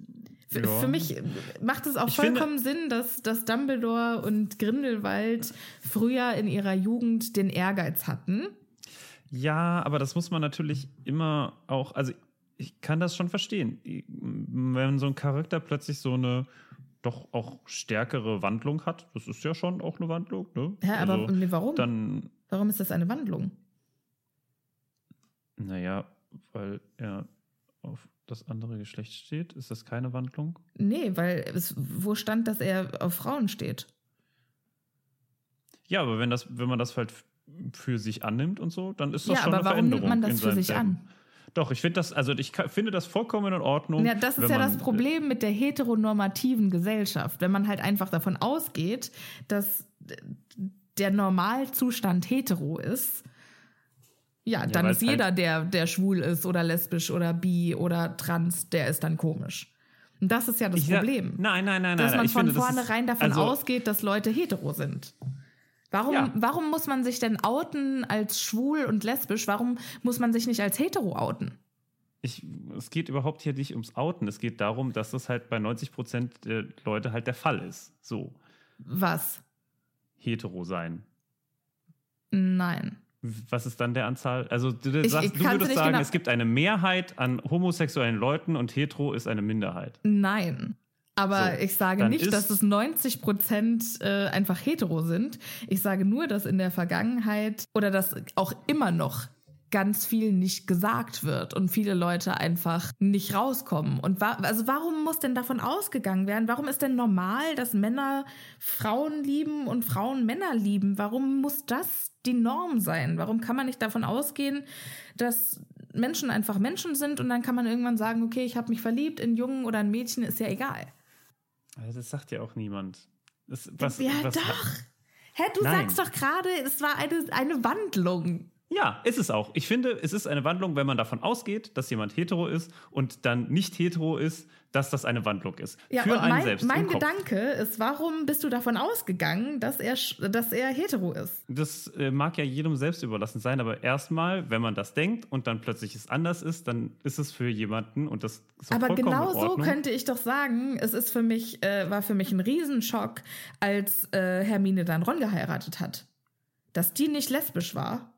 A: Für,
B: Ja.
A: für mich macht es auch
B: Ich finde-
A: vollkommen Sinn, dass, dass Dumbledore und Grindelwald früher in ihrer Jugend den Ehrgeiz hatten.
B: Ja, aber das muss man natürlich immer auch, also ich kann das schon verstehen. Wenn so ein Charakter plötzlich so eine doch auch stärkere Wandlung hat, das ist ja schon auch eine Wandlung, ne?
A: Hä, aber
B: Also,
A: nee, warum?
B: Dann,
A: Warum ist das eine Wandlung?
B: naja, weil er auf das andere Geschlecht steht, ist das keine Wandlung?
A: Nee, weil es, wo stand, dass er auf Frauen steht?
B: Ja, aber wenn das, wenn man das halt für sich annimmt und so, dann ist das
A: Ja,
B: schon
A: aber
B: eine
A: warum nimmt
B: Veränderung.
A: man das für sich
B: Leben.
A: an?
B: Doch, ich finde das, also ich finde das vollkommen in Ordnung.
A: Ja, das ist ja das Problem mit der heteronormativen Gesellschaft. Wenn man halt einfach davon ausgeht, dass der Normalzustand hetero ist, ja, dann
B: weil
A: ist
B: es halt-
A: jeder, der, der schwul ist oder lesbisch oder bi oder trans, der ist dann komisch. Und das ist ja das
B: Ich
A: Problem.
B: Nein, nein, nein,
A: dass
B: nein.
A: man
B: ich
A: von
B: finde,
A: vornherein davon
B: also,
A: ausgeht, dass Leute hetero sind. Warum,
B: Ja.
A: warum muss man sich denn outen als schwul und lesbisch? Warum muss man sich nicht als hetero outen?
B: Ich, es geht überhaupt hier nicht ums Outen. Es geht darum, dass das halt bei 90 Prozent der Leute halt der Fall ist. So,
A: Was?
B: hetero sein.
A: Nein.
B: Was ist dann der Anzahl? Also du,
A: Ich-
B: sagst,
A: ich
B: du würdest sagen,
A: genau-
B: es gibt eine Mehrheit an homosexuellen Leuten und hetero ist eine Minderheit.
A: Nein. Aber
B: So,
A: ich sage nicht, dass es 90 Prozent äh, einfach hetero sind. Ich sage nur, dass in der Vergangenheit oder dass auch immer noch ganz viel nicht gesagt wird und viele Leute einfach nicht rauskommen. Und wa also warum muss denn davon ausgegangen werden? Warum ist denn normal, dass Männer Frauen lieben und Frauen Männer lieben? Warum muss das die Norm sein? Warum kann man nicht davon ausgehen, dass Menschen einfach Menschen sind und dann kann man irgendwann sagen, okay, ich habe mich verliebt in Jungen oder ein Mädchen, ist ja egal.
B: Also das sagt ja auch niemand. Das, was,
A: ja,
B: was,
A: doch. Hä, du
B: Nein.
A: sagst doch gerade, es war eine, eine Wandlung.
B: Ja, ist es auch. Ich finde, es ist eine Wandlung, wenn man davon ausgeht, dass jemand hetero ist und dann nicht hetero ist, dass das eine Wandlung ist.
A: Ja,
B: Für
A: und
B: einen
A: mein,
B: selbst.
A: mein
B: im Kopf.
A: Gedanke ist, warum bist du davon ausgegangen, dass er, dass er hetero ist?
B: Das äh, mag ja jedem selbst überlassen sein, aber erstmal, wenn man das denkt und dann plötzlich es anders ist, dann ist es für jemanden und das ist auch
A: Aber genau so könnte ich doch sagen, es ist für mich, äh, war für mich ein Riesenschock, als äh, Hermine dann Ron geheiratet hat. Dass die nicht lesbisch war.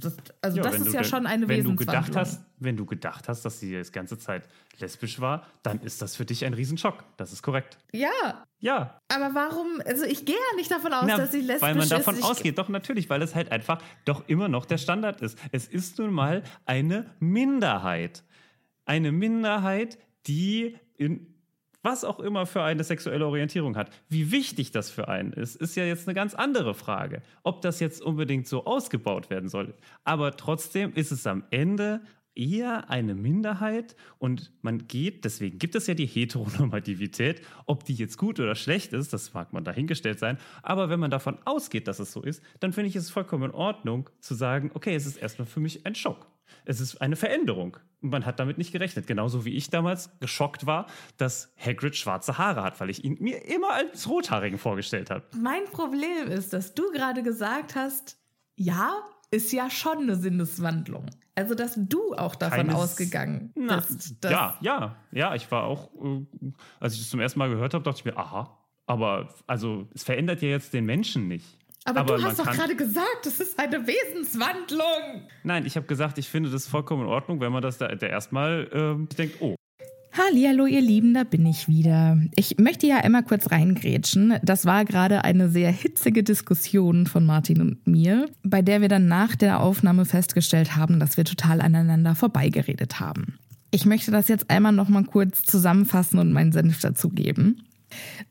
A: Das, also
B: Ja,
A: das ist ja schon eine
B: wenn du gedacht hast, Wenn du gedacht hast, dass sie die ganze Zeit lesbisch war, dann ist das für dich ein Riesenschock. Das ist korrekt.
A: Ja,
B: Ja,
A: aber warum, also ich gehe ja nicht davon aus,
B: Na,
A: dass sie lesbisch
B: weil man davon
A: ist.
B: Ausgeht, doch natürlich, weil es halt einfach doch immer noch der Standard ist. Es ist nun mal eine Minderheit. Eine Minderheit, die in was auch immer für eine sexuelle Orientierung hat. Wie wichtig das für einen ist, ist ja jetzt eine ganz andere Frage. Ob das jetzt unbedingt so ausgebaut werden soll. Aber trotzdem ist es am Ende eher eine Minderheit und man geht, deswegen gibt es ja die Heteronormativität, ob die jetzt gut oder schlecht ist, das mag man dahingestellt sein, aber wenn man davon ausgeht, dass es so ist, dann finde ich es vollkommen in Ordnung zu sagen, okay, es ist erstmal für mich ein Schock. Es ist eine Veränderung. Man hat damit nicht gerechnet. Genauso wie ich damals geschockt war, dass Hagrid schwarze Haare hat, weil ich ihn mir immer als Rothaarigen vorgestellt habe.
A: Mein Problem ist, dass du gerade gesagt hast, ja, ist ja schon eine Sinneswandlung. Also, dass du auch davon
B: Keines-
A: ausgegangen
B: Na,
A: bist.
B: ja, ja, ja, ich war auch, äh, als ich das zum ersten Mal gehört habe, dachte ich mir, aha, aber also es verändert ja jetzt den Menschen nicht.
A: Aber, du
B: man
A: hast doch gerade gesagt, es ist eine Wesenswandlung.
B: Nein, ich habe gesagt, ich finde das vollkommen in Ordnung, wenn man das da, da erstmal ähm, denkt, oh,
A: Hallihallo, ihr Lieben, da bin ich wieder. Ich möchte ja einmal kurz reingrätschen. Das war gerade eine sehr hitzige Diskussion von Martin und mir, bei der wir dann nach der Aufnahme festgestellt haben, dass wir total aneinander vorbeigeredet haben. Ich möchte das jetzt einmal noch mal kurz zusammenfassen und meinen Senf dazugeben.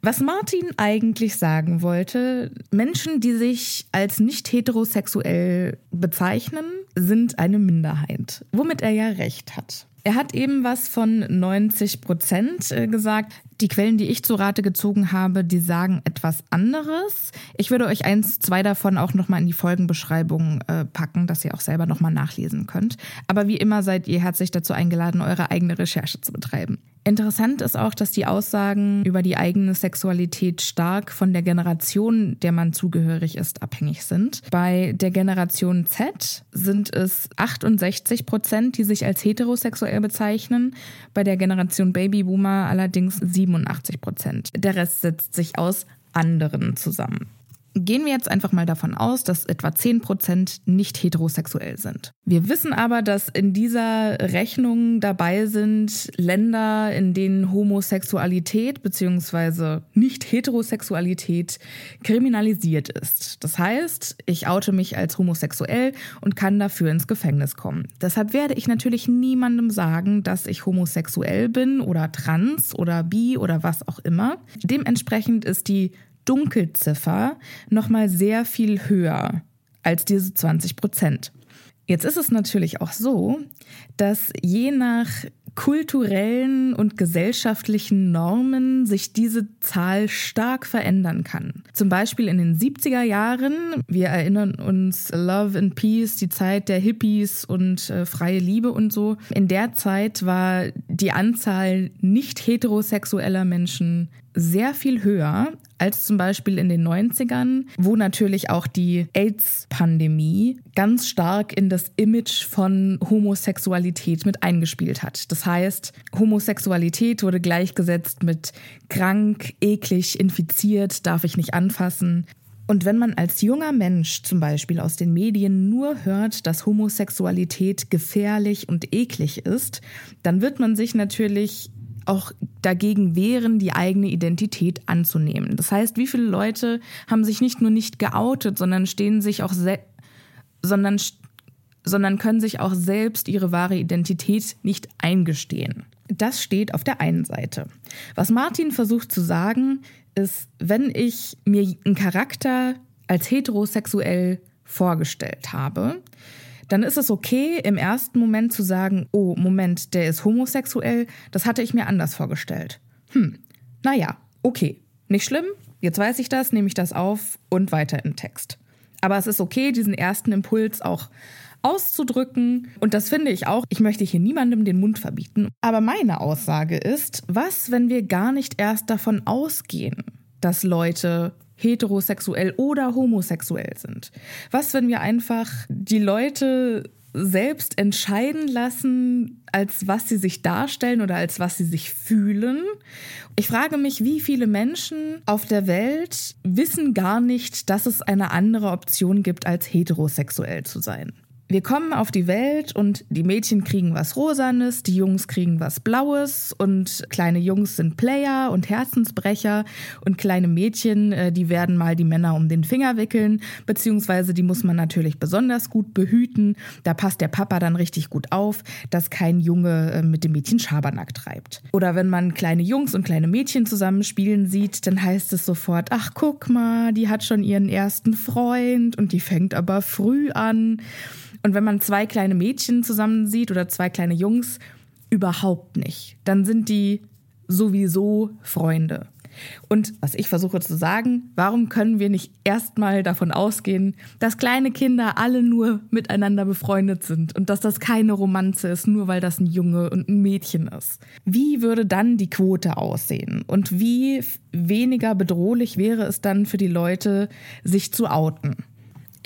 A: Was Martin eigentlich sagen wollte, Menschen, die sich als nicht heterosexuell bezeichnen, sind eine Minderheit, womit er ja recht hat. Er hat eben was von 90 Prozent äh, gesagt. Die Quellen, die ich zu Rate gezogen habe, die sagen etwas anderes. Ich würde euch eins, zwei davon auch nochmal in die Folgenbeschreibung äh, packen, dass ihr auch selber nochmal nachlesen könnt. Aber wie immer seid ihr herzlich dazu eingeladen, eure eigene Recherche zu betreiben. Interessant ist auch, dass die Aussagen über die eigene Sexualität stark von der Generation, der man zugehörig ist, abhängig sind. Bei der Generation Z sind es 68 Prozent, die sich als heterosexuell bezeichnen. Bei der Generation Babyboomer allerdings 87 Prozent. Der Rest setzt sich aus anderen zusammen. Gehen wir jetzt einfach mal davon aus, dass etwa 10% nicht heterosexuell sind. Wir wissen aber, dass in dieser Rechnung dabei sind Länder, in denen Homosexualität bzw. Nicht-Heterosexualität kriminalisiert ist. Das heißt, ich oute mich als homosexuell und kann dafür ins Gefängnis kommen. Deshalb werde ich natürlich niemandem sagen, dass ich homosexuell bin oder trans oder bi oder was auch immer. Dementsprechend ist die Dunkelziffer nochmal sehr viel höher als diese 20 Prozent. Jetzt ist es natürlich auch so, dass je nach kulturellen und gesellschaftlichen Normen sich diese Zahl stark verändern kann. Zum Beispiel in den 70er Jahren, wir erinnern uns Love and Peace, die Zeit der Hippies und äh, freie Liebe und so. In der Zeit war die Anzahl nicht heterosexueller Menschen sehr viel höher als zum Beispiel in den 90ern, wo natürlich auch die AIDS-Pandemie ganz stark in das Image von Homosexualität mit eingespielt hat. Das heißt, Homosexualität wurde gleichgesetzt mit krank, eklig, infiziert, darf ich nicht anfassen. Und wenn man als junger Mensch zum Beispiel aus den Medien nur hört, dass Homosexualität gefährlich und eklig ist, dann wird man sich natürlich auch dagegen wehren, die eigene Identität anzunehmen. Das heißt, wie viele Leute haben sich nicht nur nicht geoutet, sondern stehen sich auch sondern, sondern können sich auch selbst ihre wahre Identität nicht eingestehen. Das steht auf der einen Seite. Was Martin versucht zu sagen, ist, wenn ich mir einen Charakter als heterosexuell vorgestellt habe, dann ist es okay, im ersten Moment zu sagen, oh, Moment, der ist homosexuell, das hatte ich mir anders vorgestellt. Hm, naja, okay, nicht schlimm, jetzt weiß ich das, nehme ich das auf und weiter im Text. Aber es ist okay, diesen ersten Impuls auch auszudrücken. Und das finde ich auch. Ich möchte hier niemandem den Mund verbieten. Aber meine Aussage ist, was, wenn wir gar nicht erst davon ausgehen, dass Leute heterosexuell oder homosexuell sind? Was, wenn wir einfach die Leute selbst entscheiden lassen, als was sie sich darstellen oder als was sie sich fühlen. Ich frage mich, wie viele Menschen auf der Welt wissen gar nicht, dass es eine andere Option gibt, als heterosexuell zu sein. Wir kommen auf die Welt und die Mädchen kriegen was Rosanes, die Jungs kriegen was Blaues und kleine Jungs sind Player und Herzensbrecher und kleine Mädchen, äh, die werden mal die Männer um den Finger wickeln, beziehungsweise die muss man natürlich besonders gut behüten. Da passt der Papa dann richtig gut auf, dass kein Junge äh, mit dem Mädchen Schabernack treibt. Oder wenn man kleine Jungs und kleine Mädchen zusammen spielen sieht, dann heißt es sofort, ach guck mal, die hat schon ihren ersten Freund und die fängt aber früh an. Und wenn man zwei kleine Mädchen zusammen sieht oder zwei kleine Jungs, überhaupt nicht. Dann sind die sowieso Freunde. Und was ich versuche zu sagen, warum können wir nicht erstmal davon ausgehen, dass kleine Kinder alle nur miteinander befreundet sind und dass das keine Romanze ist, nur weil das ein Junge und ein Mädchen ist? Wie würde dann die Quote aussehen? Und wie weniger bedrohlich wäre es dann für die Leute, sich zu outen?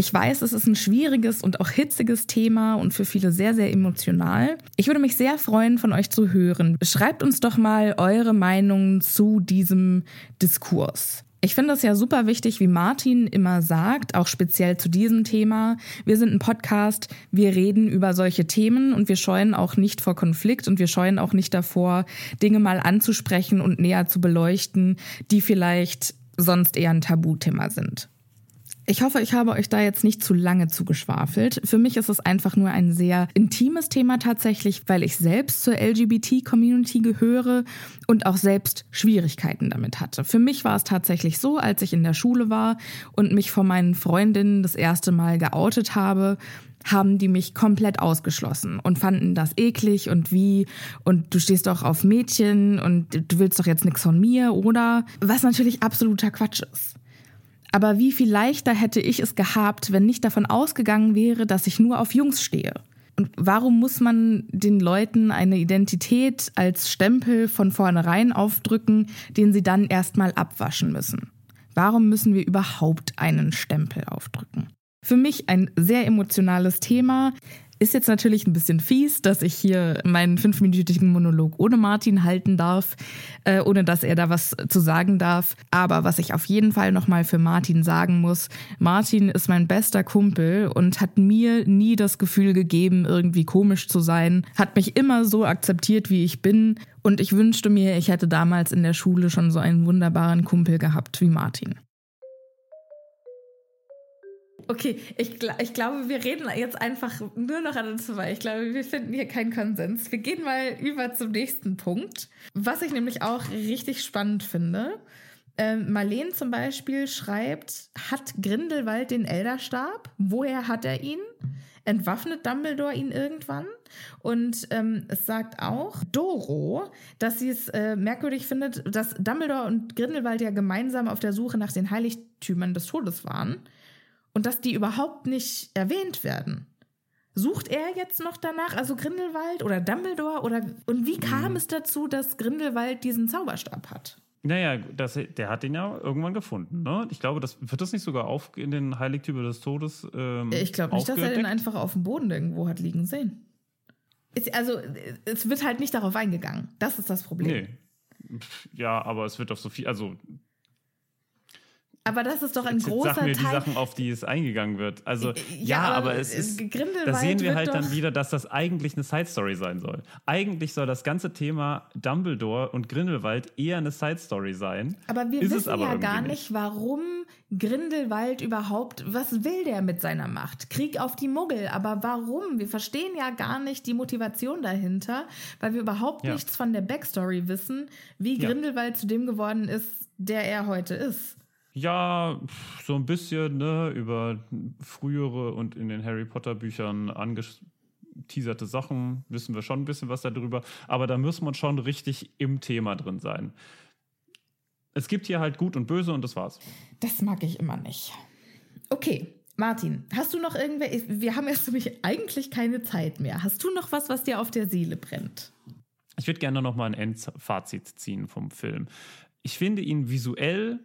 A: Ich weiß, es ist ein schwieriges und auch hitziges Thema und für viele sehr, sehr emotional. Ich würde mich sehr freuen, von euch zu hören. Schreibt uns doch mal eure Meinung zu diesem Diskurs. Ich finde es ja super wichtig, wie Martin immer sagt, auch speziell zu diesem Thema. Wir sind ein Podcast, wir reden über solche Themen und wir scheuen auch nicht vor Konflikt und wir scheuen auch nicht davor, Dinge mal anzusprechen und näher zu beleuchten, die vielleicht sonst eher ein Tabuthema sind. Ich hoffe, ich habe euch da jetzt nicht zu lange zugeschwafelt. Für mich ist es einfach nur ein sehr intimes Thema tatsächlich, weil ich selbst zur LGBT-Community gehöre und auch selbst Schwierigkeiten damit hatte. Für mich war es tatsächlich so, als ich in der Schule war und mich von meinen Freundinnen das erste Mal geoutet habe, haben die mich komplett ausgeschlossen und fanden das eklig und wie und du stehst doch auf Mädchen und du willst doch jetzt nichts von mir oder was natürlich absoluter Quatsch ist. Aber wie viel leichter hätte ich es gehabt, wenn nicht davon ausgegangen wäre, dass ich nur auf Jungs stehe? Und warum muss man den Leuten eine Identität als Stempel von vornherein aufdrücken, den sie dann erstmal abwaschen müssen? Warum müssen wir überhaupt einen Stempel aufdrücken? Für mich ein sehr emotionales Thema. Ist jetzt natürlich ein bisschen fies, dass ich hier meinen fünfminütigen Monolog ohne Martin halten darf, äh, ohne dass er da was zu sagen darf. Aber was ich auf jeden Fall nochmal für Martin sagen muss, Martin ist mein bester Kumpel und hat mir nie das Gefühl gegeben, irgendwie komisch zu sein, hat mich immer so akzeptiert, wie ich bin. Und ich wünschte mir, ich hätte damals in der Schule schon so einen wunderbaren Kumpel gehabt wie Martin. Okay, ich, ich glaube, wir reden jetzt einfach nur noch an uns vorbei. Ich glaube, wir finden hier keinen Konsens. Wir gehen mal über zum nächsten Punkt. Was ich nämlich auch richtig spannend finde. Ähm, Marlene zum Beispiel schreibt, hat Grindelwald den Elderstab? Woher hat er ihn? Entwaffnet Dumbledore ihn irgendwann? Und ähm, es sagt auch Doro, dass sie es äh, merkwürdig findet, dass Dumbledore und Grindelwald ja gemeinsam auf der Suche nach den Heiligtümern des Todes waren und dass die überhaupt nicht erwähnt werden. Sucht er jetzt noch danach, also Grindelwald oder Dumbledore oder und wie kam mhm. es dazu, dass Grindelwald diesen Zauberstab hat?
B: Naja, das, der hat den ja irgendwann gefunden. Ne? Ich glaube, das wird das nicht sogar auf in den Heiligtümer des Todes. Ähm,
A: ich glaube nicht, dass er den einfach auf dem Boden irgendwo hat liegen sehen. Ist, also es wird halt nicht darauf eingegangen. Das ist das Problem.
B: Nee. Ja, aber es wird auf so viel, also
A: aber das ist doch ein Jetzt großer
B: sag mir
A: Teil.
B: die Sachen, auf die es eingegangen wird. Also ja, ja aber, aber, es ist. Da sehen wir halt dann wieder, dass das eigentlich eine Side Story sein soll. Eigentlich soll das ganze Thema Dumbledore und Grindelwald eher eine Side Story sein.
A: Aber wir ist wissen aber ja gar nicht, warum Grindelwald überhaupt. Was will der mit seiner Macht? Krieg auf die Muggel. Aber warum? Wir verstehen ja gar nicht die Motivation dahinter, weil wir überhaupt ja. nichts von der Backstory wissen, wie Grindelwald ja. zu dem geworden ist, der er heute ist.
B: Ja, so ein bisschen, ne, über frühere und in den Harry Potter Büchern angeteaserte Sachen wissen wir schon ein bisschen was darüber, aber da muss man schon richtig im Thema drin sein. Es gibt hier halt Gut und Böse und das war's.
A: Das mag ich immer nicht. Okay, Martin, hast du noch irgendwelche. Wir haben jetzt nämlich eigentlich keine Zeit mehr. Hast du noch was, was dir auf der Seele brennt?
B: Ich würde gerne noch mal ein Endfazit ziehen vom Film. Ich finde ihn visuell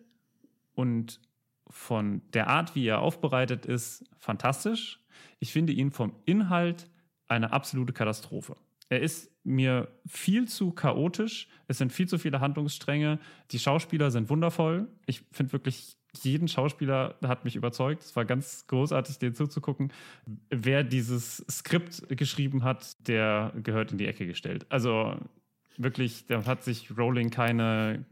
B: und von der Art, wie er aufbereitet ist, fantastisch. Ich finde ihn vom Inhalt eine absolute Katastrophe. Er ist mir viel zu chaotisch. Es sind viel zu viele Handlungsstränge. Die Schauspieler sind wundervoll. Ich finde wirklich, jeden Schauspieler hat mich überzeugt. Es war ganz großartig, den zuzugucken. Wer dieses Skript geschrieben hat, der gehört in die Ecke gestellt. Also wirklich, da hat sich Rowling keine.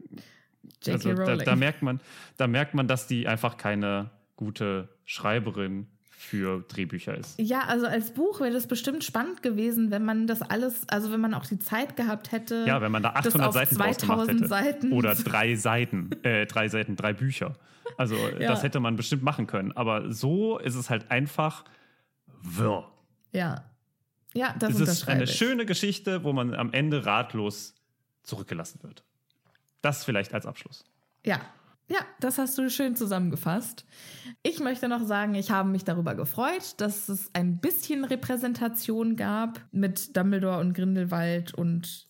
B: Also da, da merkt man, da merkt man, dass die einfach keine gute Schreiberin für Drehbücher ist.
A: Ja, also als Buch wäre das bestimmt spannend gewesen, wenn man das alles, also wenn man auch die Zeit gehabt hätte.
B: Ja, wenn man da
A: das
B: 800
A: auf
B: Seiten draus gemacht
A: 2000
B: hätte.
A: Seiten.
B: Oder drei Seiten, äh, drei Seiten, drei Bücher. Also
A: Ja.
B: das hätte man bestimmt machen können. Aber so ist es halt einfach wirr.
A: Ja. Ja, das
B: Es ist eine schöne Geschichte, wo man am Ende ratlos zurückgelassen wird. Das vielleicht als Abschluss.
A: Ja. Ja, das hast du schön zusammengefasst. Ich möchte noch sagen, ich habe mich darüber gefreut, dass es ein bisschen Repräsentation gab mit Dumbledore und Grindelwald und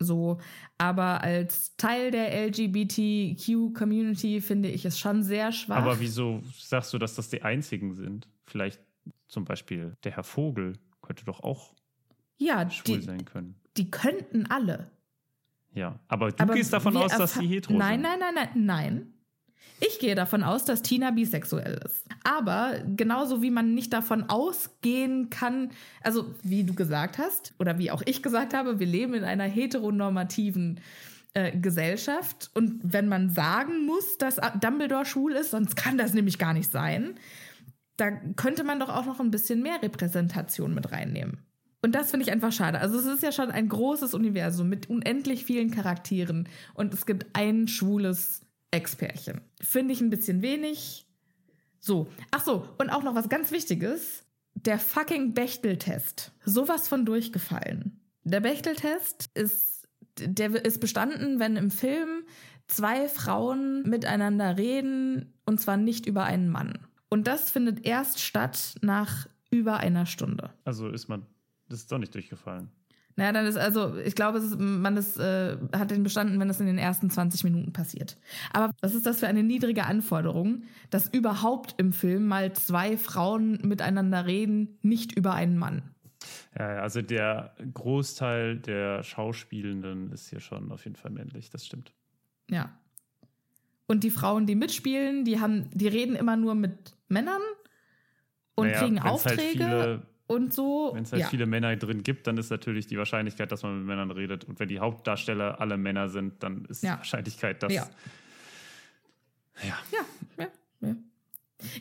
A: so. Aber als Teil der LGBTQ-Community finde ich es schon sehr schwach.
B: Aber wieso sagst du, dass das die einzigen sind? Vielleicht zum Beispiel der Herr Vogel könnte doch auch
A: ja,
B: schwul
A: die,
B: sein können.
A: die könnten alle.
B: Ja, aber du
A: Aber
B: gehst davon aus, dass sie hetero
A: nein,
B: sind.
A: Nein, nein, nein, nein. Ich gehe davon aus, dass Tina bisexuell ist. Aber genauso wie man nicht davon ausgehen kann, also wie du gesagt hast, oder wie auch ich gesagt habe, wir leben in einer heteronormativen äh, Gesellschaft. Und wenn man sagen muss, dass Dumbledore schwul ist, sonst kann das nämlich gar nicht sein, da könnte man doch auch noch ein bisschen mehr Repräsentation mit reinnehmen. Und das finde ich einfach schade. Also es ist ja schon ein großes Universum mit unendlich vielen Charakteren und es gibt ein schwules Ex-Pärchen. Finde ich ein bisschen wenig. So. Ach so, und auch noch was ganz Wichtiges. Der fucking Bechtel-Test. Sowas von durchgefallen. Der Bechtel-Test ist, der ist bestanden, wenn im Film zwei Frauen miteinander reden und zwar nicht über einen Mann. Und das findet erst statt nach über einer Stunde.
B: Also ist man, das ist doch nicht durchgefallen.
A: Naja, dann ist also, ich glaube, ist, man ist, äh, hat den bestanden, wenn es in den ersten 20 Minuten passiert. Aber was ist das für eine niedrige Anforderung, dass überhaupt im Film mal zwei Frauen miteinander reden, nicht über einen Mann?
B: Ja, also der Großteil der Schauspielenden ist hier schon auf jeden Fall männlich, das stimmt.
A: Ja. Und die Frauen, die mitspielen, die haben, die reden immer nur mit Männern und
B: Naja,
A: kriegen
B: halt
A: Aufträge
B: viele-
A: und so.
B: Wenn es halt
A: ja.
B: viele Männer drin gibt, dann ist natürlich die Wahrscheinlichkeit, dass man mit Männern redet. Und wenn die Hauptdarsteller alle Männer sind, dann ist
A: Ja.
B: die Wahrscheinlichkeit, dass.
A: Ja.
B: Ja.
A: Ja, ja,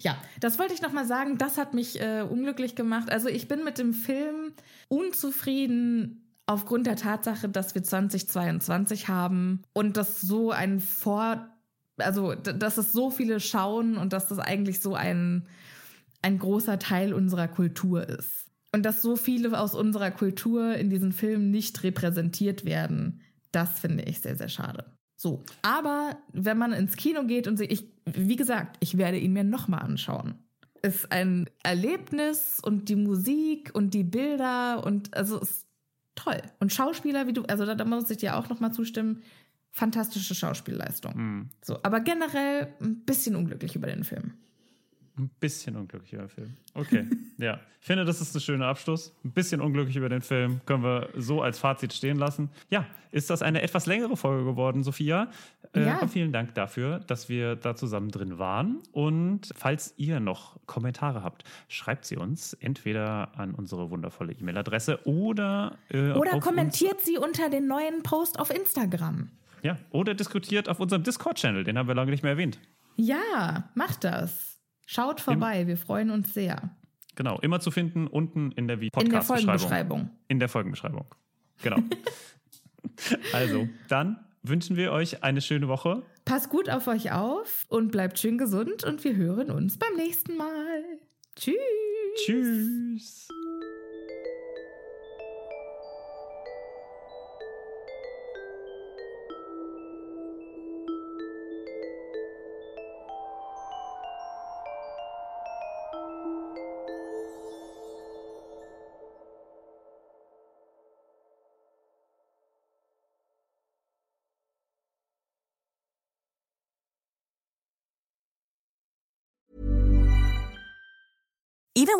A: ja. Das wollte ich noch mal sagen. Das hat mich äh, unglücklich gemacht. Also ich bin mit dem Film unzufrieden aufgrund der Tatsache, dass wir 2022 haben und dass so ein Vor, also dass es so viele schauen und dass das eigentlich so ein ein großer Teil unserer Kultur ist und dass so viele aus unserer Kultur in diesen Filmen nicht repräsentiert werden. Das finde ich sehr sehr schade. So, aber wenn man ins Kino geht und sich, ich, wie gesagt, ich werde ihn mir nochmal anschauen. Ist ein Erlebnis und die Musik und die Bilder und also ist toll. Und Schauspieler, wie du, also da, da muss ich dir auch nochmal zustimmen, fantastische Schauspielleistung.
B: Hm.
A: So, aber generell ein bisschen unglücklich über den Film.
B: Ein bisschen unglücklich über den Film. Okay, ja. Ich finde, das ist ein schöner Abschluss. Ein bisschen unglücklich über den Film. Können wir so als Fazit stehen lassen. Ja, ist das eine etwas längere Folge geworden, Sophia? Äh,
A: Ja.
B: vielen Dank dafür, dass wir da zusammen drin waren. Und falls ihr noch Kommentare habt, schreibt sie uns entweder an unsere wundervolle E-Mail-Adresse oder äh,
A: Oder kommentiert sie unter den neuen Post auf Instagram.
B: Ja, oder diskutiert auf unserem Discord-Channel. Den haben wir lange nicht mehr erwähnt.
A: Ja, macht das. Schaut vorbei, wir freuen uns sehr.
B: Genau, immer zu finden unten in der Vi-
A: In der
B: Podcast-Beschreibung.
A: Folgenbeschreibung.
B: In der Folgenbeschreibung. Genau. also, dann wünschen wir euch eine schöne Woche.
A: Passt gut auf euch auf und bleibt schön gesund und wir hören uns beim nächsten Mal. Tschüss.
B: Tschüss.